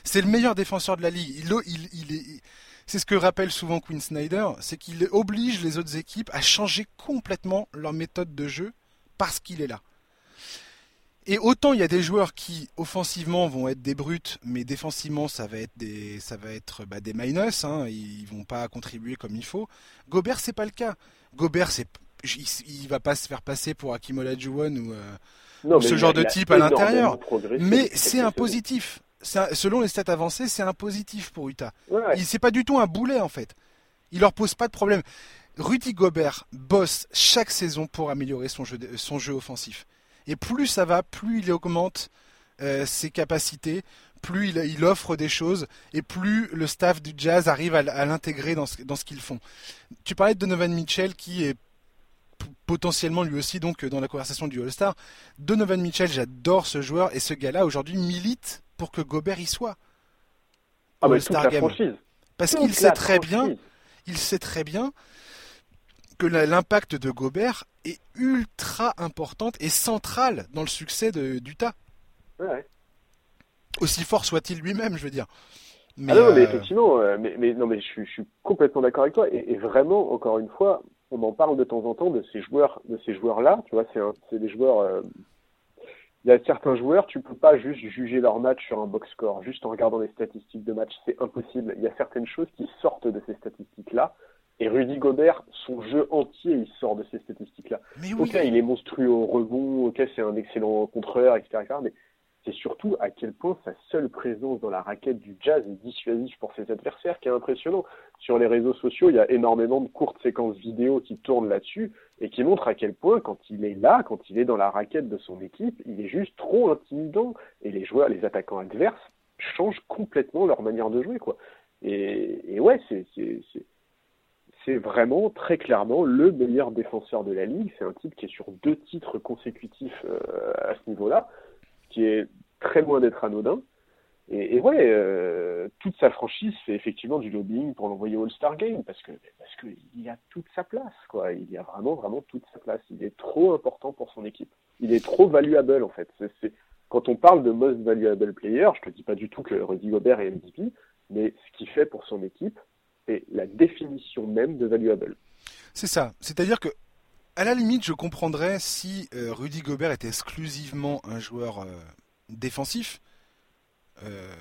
C'est le meilleur défenseur de la ligue. Il, il, est, c'est ce que rappelle souvent Quinn Snyder, c'est qu'il oblige les autres équipes à changer complètement leur méthode de jeu parce qu'il est là. Et autant il y a des joueurs qui offensivement vont être des brutes, mais défensivement ça va être des ça va être bah, des minus, hein, ils vont pas contribuer comme il faut. Gobert c'est pas le cas. Gobert c'est il, va pas se faire passer pour Hakim Olajuwon ou, euh, ce genre de type à l'intérieur. Mais c'est un positif. Selon les stats avancées, c'est un positif pour Utah. Il c'est pas du tout un boulet en fait. Il leur pose pas de problème. Rudy Gobert bosse chaque saison pour améliorer son jeu, son jeu offensif. Et plus ça va, plus il augmente euh, ses capacités, plus il, offre des choses, et plus le staff du Jazz arrive à, l'intégrer dans ce, dans ce qu'ils font. Tu parlais de Donovan Mitchell qui est potentiellement lui aussi donc dans la conversation du All-Star. Donovan Mitchell, j'adore ce joueur et ce gars-là aujourd'hui milite pour que Gobert y soit.
Ah All-Star Game.
Parce qu'il sait très bien, il sait très bien que l'impact de Gobert est ultra importante et centrale dans le succès d'Utah. Ouais. Aussi fort soit-il lui-même, je veux dire.
Mais, ah non, mais euh, effectivement, euh, mais, non, mais je, suis complètement d'accord avec toi. Et, vraiment, encore une fois, on en parle de temps en temps de ces joueurs, de ces joueurs-là. Tu vois, c'est des joueurs. Euh, il y a certains joueurs, tu peux pas juste juger leur match sur un box score, juste en regardant les statistiques de match, c'est impossible. Il y a certaines choses qui sortent de ces statistiques-là. Et Rudy Gobert, son jeu entier, il sort de ces statistiques-là. Ok, il est monstrueux au rebond, ok, c'est un excellent contreur, etc., Mais c'est surtout à quel point sa seule présence dans la raquette du jazz est dissuasive pour ses adversaires qui est impressionnant. Sur les réseaux sociaux, il y a énormément de courtes séquences vidéo qui tournent là-dessus et qui montrent à quel point, quand il est là, quand il est dans la raquette de son équipe, il est juste trop intimidant. Et les joueurs, les attaquants adverses, changent complètement leur manière de jouer, quoi. Et, ouais, c'est c'est vraiment très clairement le meilleur défenseur de la ligue. C'est un type qui est sur deux titres consécutifs euh, à ce niveau-là, qui est très loin d'être anodin. Et, ouais, euh, toute sa franchise fait effectivement du lobbying pour l'envoyer au All-Star Game parce que parce qu'il a toute sa place, quoi. Il y a vraiment vraiment toute sa place. Il est trop important pour son équipe. Il est trop valuable en fait. C'est quand on parle de most valuable player, je te dis pas du tout que Rudy Gobert est MVP, mais ce qu'il fait pour son équipe, c'est la définition même de valuable.
C'est ça. C'est-à-dire que, à la limite, je comprendrais si euh, Rudy Gobert était exclusivement un joueur euh, défensif. Euh,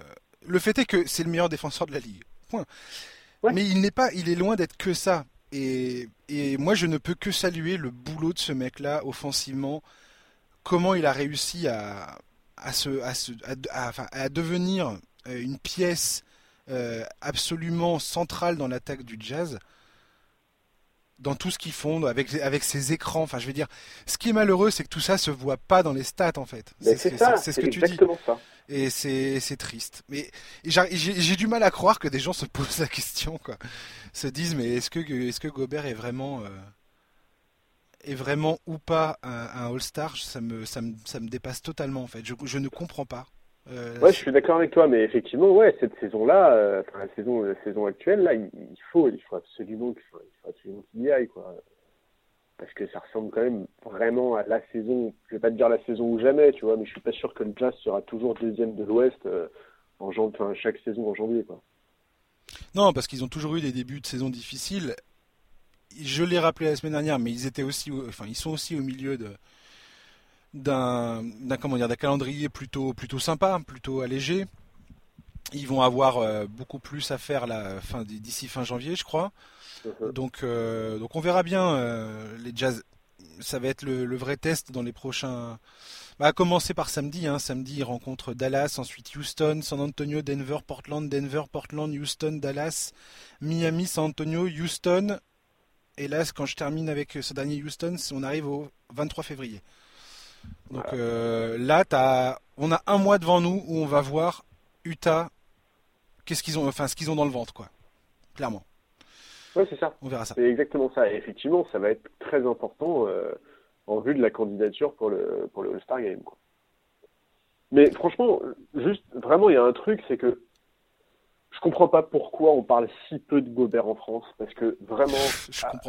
le fait est que c'est le meilleur défenseur de la ligue. Point. Mais il n'est pas, il est loin d'être que ça. Et, moi, je ne peux que saluer le boulot de ce mec-là offensivement. Comment il a réussi à, à, se, à devenir une pièce euh, absolument central dans l'attaque du jazz dans tout ce qu'ils font avec avec ces écrans. Enfin je veux dire ce qui est malheureux c'est que tout ça se voit pas dans les stats en fait.
C'est ce que tu dis. ça.
et c'est triste. Mais j'ai du mal à croire que des gens se posent la question quoi. Se disent mais est-ce que est-ce que Gobert est vraiment euh, est vraiment ou pas un, All-Star? Ça me, ça me ça me dépasse totalement en fait. Je, je ne comprends pas
euh, ouais, je suis d'accord avec toi, mais effectivement, ouais, cette saison-là, euh, la saison, la saison actuelle, là, il, faut, il faut absolument, il faut, absolument qu'il y aille, quoi. Parce que ça ressemble quand même vraiment à la saison. Je vais pas te dire la saison ou jamais, tu vois, mais je suis pas sûr que le Jazz sera toujours deuxième de l'Ouest euh, en enfin, chaque saison en janvier, quoi.
Non, parce qu'ils ont toujours eu des débuts de saison difficiles. Je l'ai rappelé la semaine dernière, mais ils étaient aussi, enfin, ils sont aussi au milieu de d'un comment dire d'un calendrier plutôt plutôt sympa, plutôt allégé. Ils vont avoir euh, beaucoup plus à faire la fin d'ici fin janvier, je crois. Mhm. Donc euh, donc on verra bien euh, les Jazz. Ça va être le, vrai test dans les prochains. Bah, à commencer par samedi. Hein. Samedi, ils rencontrent Dallas, ensuite Houston, San Antonio, Denver, Portland, Denver, Portland, Houston, Dallas, Miami, San Antonio, Houston. Et là, quand je termine avec ce dernier Houston, on arrive au 23 février. Donc euh, là, as, on a un mois devant nous où on va voir Utah, qu'est-ce qu'ils ont, enfin ce qu'ils ont dans le ventre, quoi. Clairement.
Oui, c'est ça.
On verra ça.
C'est exactement ça. Et effectivement, ça va être très important euh, en vue de la candidature pour le pour le All-Star Game. Mais franchement, juste vraiment, il y a un truc, c'est que je comprends pas pourquoi on parle si peu de Gobert en France, parce que vraiment,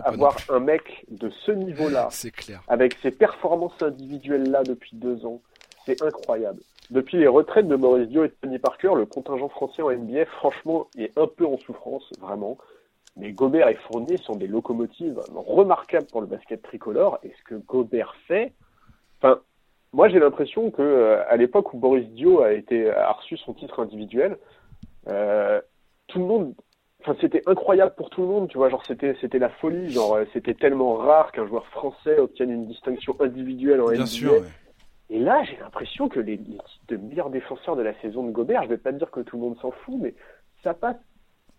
avoir un mec de ce niveau-là, (laughs) avec ses performances individuelles-là depuis deux ans, c'est incroyable. Depuis les retraites de Maurice Dio et de Tony Parker, le contingent français en NBA, franchement, est un peu en souffrance, vraiment. Mais Gobert et Fournier sont des locomotives remarquables pour le basket tricolore. Et ce que Gobert fait, enfin, moi j'ai l'impression que euh, à l'époque où Boris Dio a été a reçu son titre individuel, euh, tout le monde, enfin c'était incroyable pour tout le monde, tu vois, genre c'était c'était la folie, genre euh, c'était tellement rare qu'un joueur français obtienne une distinction individuelle en Bien Sûr, Et là, j'ai l'impression que les, les titres de meilleurs défenseurs de la saison de Gobert, je vais pas dire que tout le monde s'en fout, mais ça passe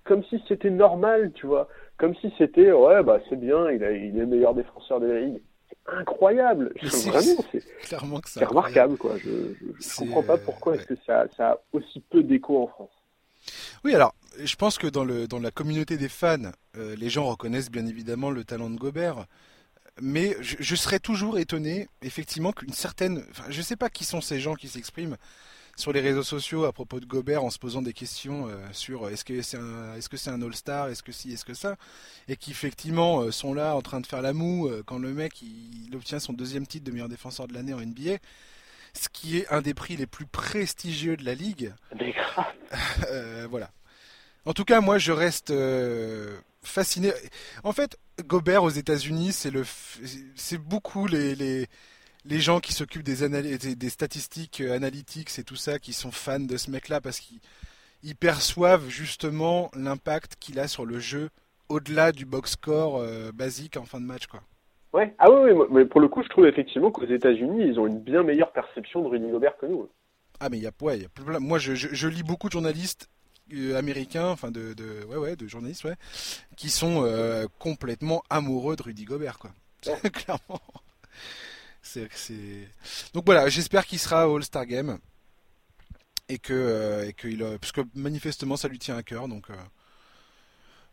comme si c'était normal, tu vois, comme si c'était ouais bah c'est bien, il, a, il est le meilleur défenseur de la ligue incroyable. Vraiment, (laughs) c'est remarquable, quoi. Je, ne comprends pas pourquoi est-ce que ça, ça a aussi peu d'écho en France.
Oui, alors, je pense que dans, le, dans la communauté des fans, euh, les gens reconnaissent bien évidemment le talent de Gobert. Mais je, serais toujours étonné, effectivement, qu'une certaine. Je sais pas qui sont ces gens qui s'expriment sur les réseaux sociaux à propos de Gobert en se posant des questions euh, sur est-ce que c'est un, est-ce que c'est un All-Star, est-ce que si, est-ce que ça, et qui effectivement euh, sont là en train de faire la moue quand le mec il, obtient son deuxième titre de meilleur défenseur de l'année en NBA ce qui est un des prix les plus prestigieux de la ligue. (laughs) euh, voilà. En tout cas, moi, je reste euh, fasciné. En fait, Gobert aux États-Unis, c'est le, c'est beaucoup les, les, les gens qui s'occupent des, des, statistiques euh, analytiques et tout ça, qui sont fans de ce mec-là parce qu'ils perçoivent justement l'impact qu'il a sur le jeu au-delà du box score euh, basique en fin de match, quoi.
Ouais. Ah oui, oui, mais pour le coup, je trouve effectivement qu'aux États-Unis, ils ont une bien meilleure perception de Rudy Gobert que nous.
Ah mais il y a, ouais, y a moi je, je, lis beaucoup de journalistes euh, américains, enfin de, de, ouais, ouais, de journalistes, ouais, qui sont euh, complètement amoureux de Rudy Gobert, quoi. (laughs) Clairement. C'est, c'est... Donc voilà, j'espère qu'il sera au All-Star Game et que, euh, et qu'il, parce que manifestement ça lui tient à cœur, donc.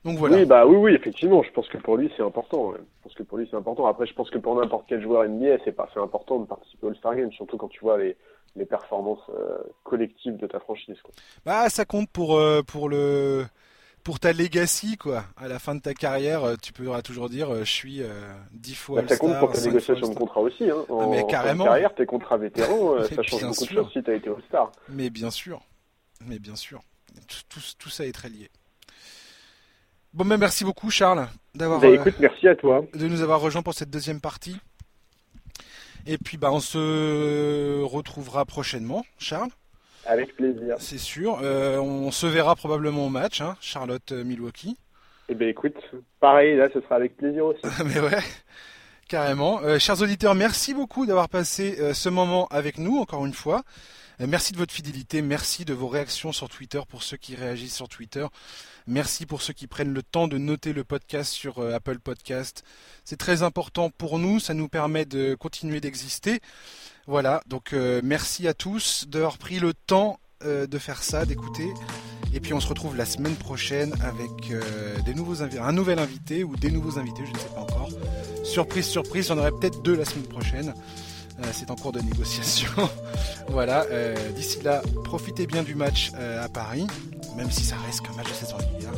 Oui, bah oui, oui, effectivement. Je pense que pour lui c'est important. Je pense que pour lui c'est important. Après, je pense que pour n'importe quel joueur NBA, c'est pas, c'est important de participer au All-Star Game, surtout quand tu vois les, les performances euh, collectives de ta franchise. Quoi.
Bah, ça compte pour euh, pour le pour ta legacy quoi. À la fin de ta carrière, euh, tu pourras toujours dire je suis dix fois.
Bah, ça compte pour ta négociation de contrat aussi. Hein.
En, ah, mais carrément.
En carrière, tes contrats vétérans, (laughs) ça change beaucoup de choses si été All-Star.
Mais bien sûr, mais bien sûr, tout, tout ça est très lié. Bon, ben merci beaucoup, Charles, d'avoir.
Bah, écoute, merci à toi.
De nous avoir rejoints pour cette deuxième partie. Et puis, bah, on se retrouvera prochainement, Charles.
Avec plaisir.
C'est sûr. Euh, on se verra probablement au match, hein, Charlotte-Milwaukee.
Eh bien, écoute, pareil, là, ce sera avec plaisir aussi. (laughs)
Mais ouais, carrément. Euh, chers auditeurs, merci beaucoup d'avoir passé euh, ce moment avec nous, encore une fois. Merci de votre fidélité, merci de vos réactions sur Twitter pour ceux qui réagissent sur Twitter. Merci pour ceux qui prennent le temps de noter le podcast sur euh, Apple Podcast. C'est très important pour nous, ça nous permet de continuer d'exister. Voilà, donc euh, merci à tous d'avoir pris le temps euh, de faire ça, d'écouter. Et puis on se retrouve la semaine prochaine avec un nouvel invité ou des nouveaux invités, je ne sais pas encore. Surprise, surprise, j'en aurai peut-être deux la semaine prochaine. C'est en cours de négociation. (laughs) voilà, d'ici là, profitez bien du match à Paris même si ça reste qu'un match de saison régulière,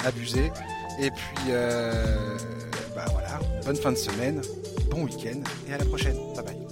il abuser. Et puis, euh, bah voilà, bonne fin de semaine, bon week-end et à la prochaine. Bye bye.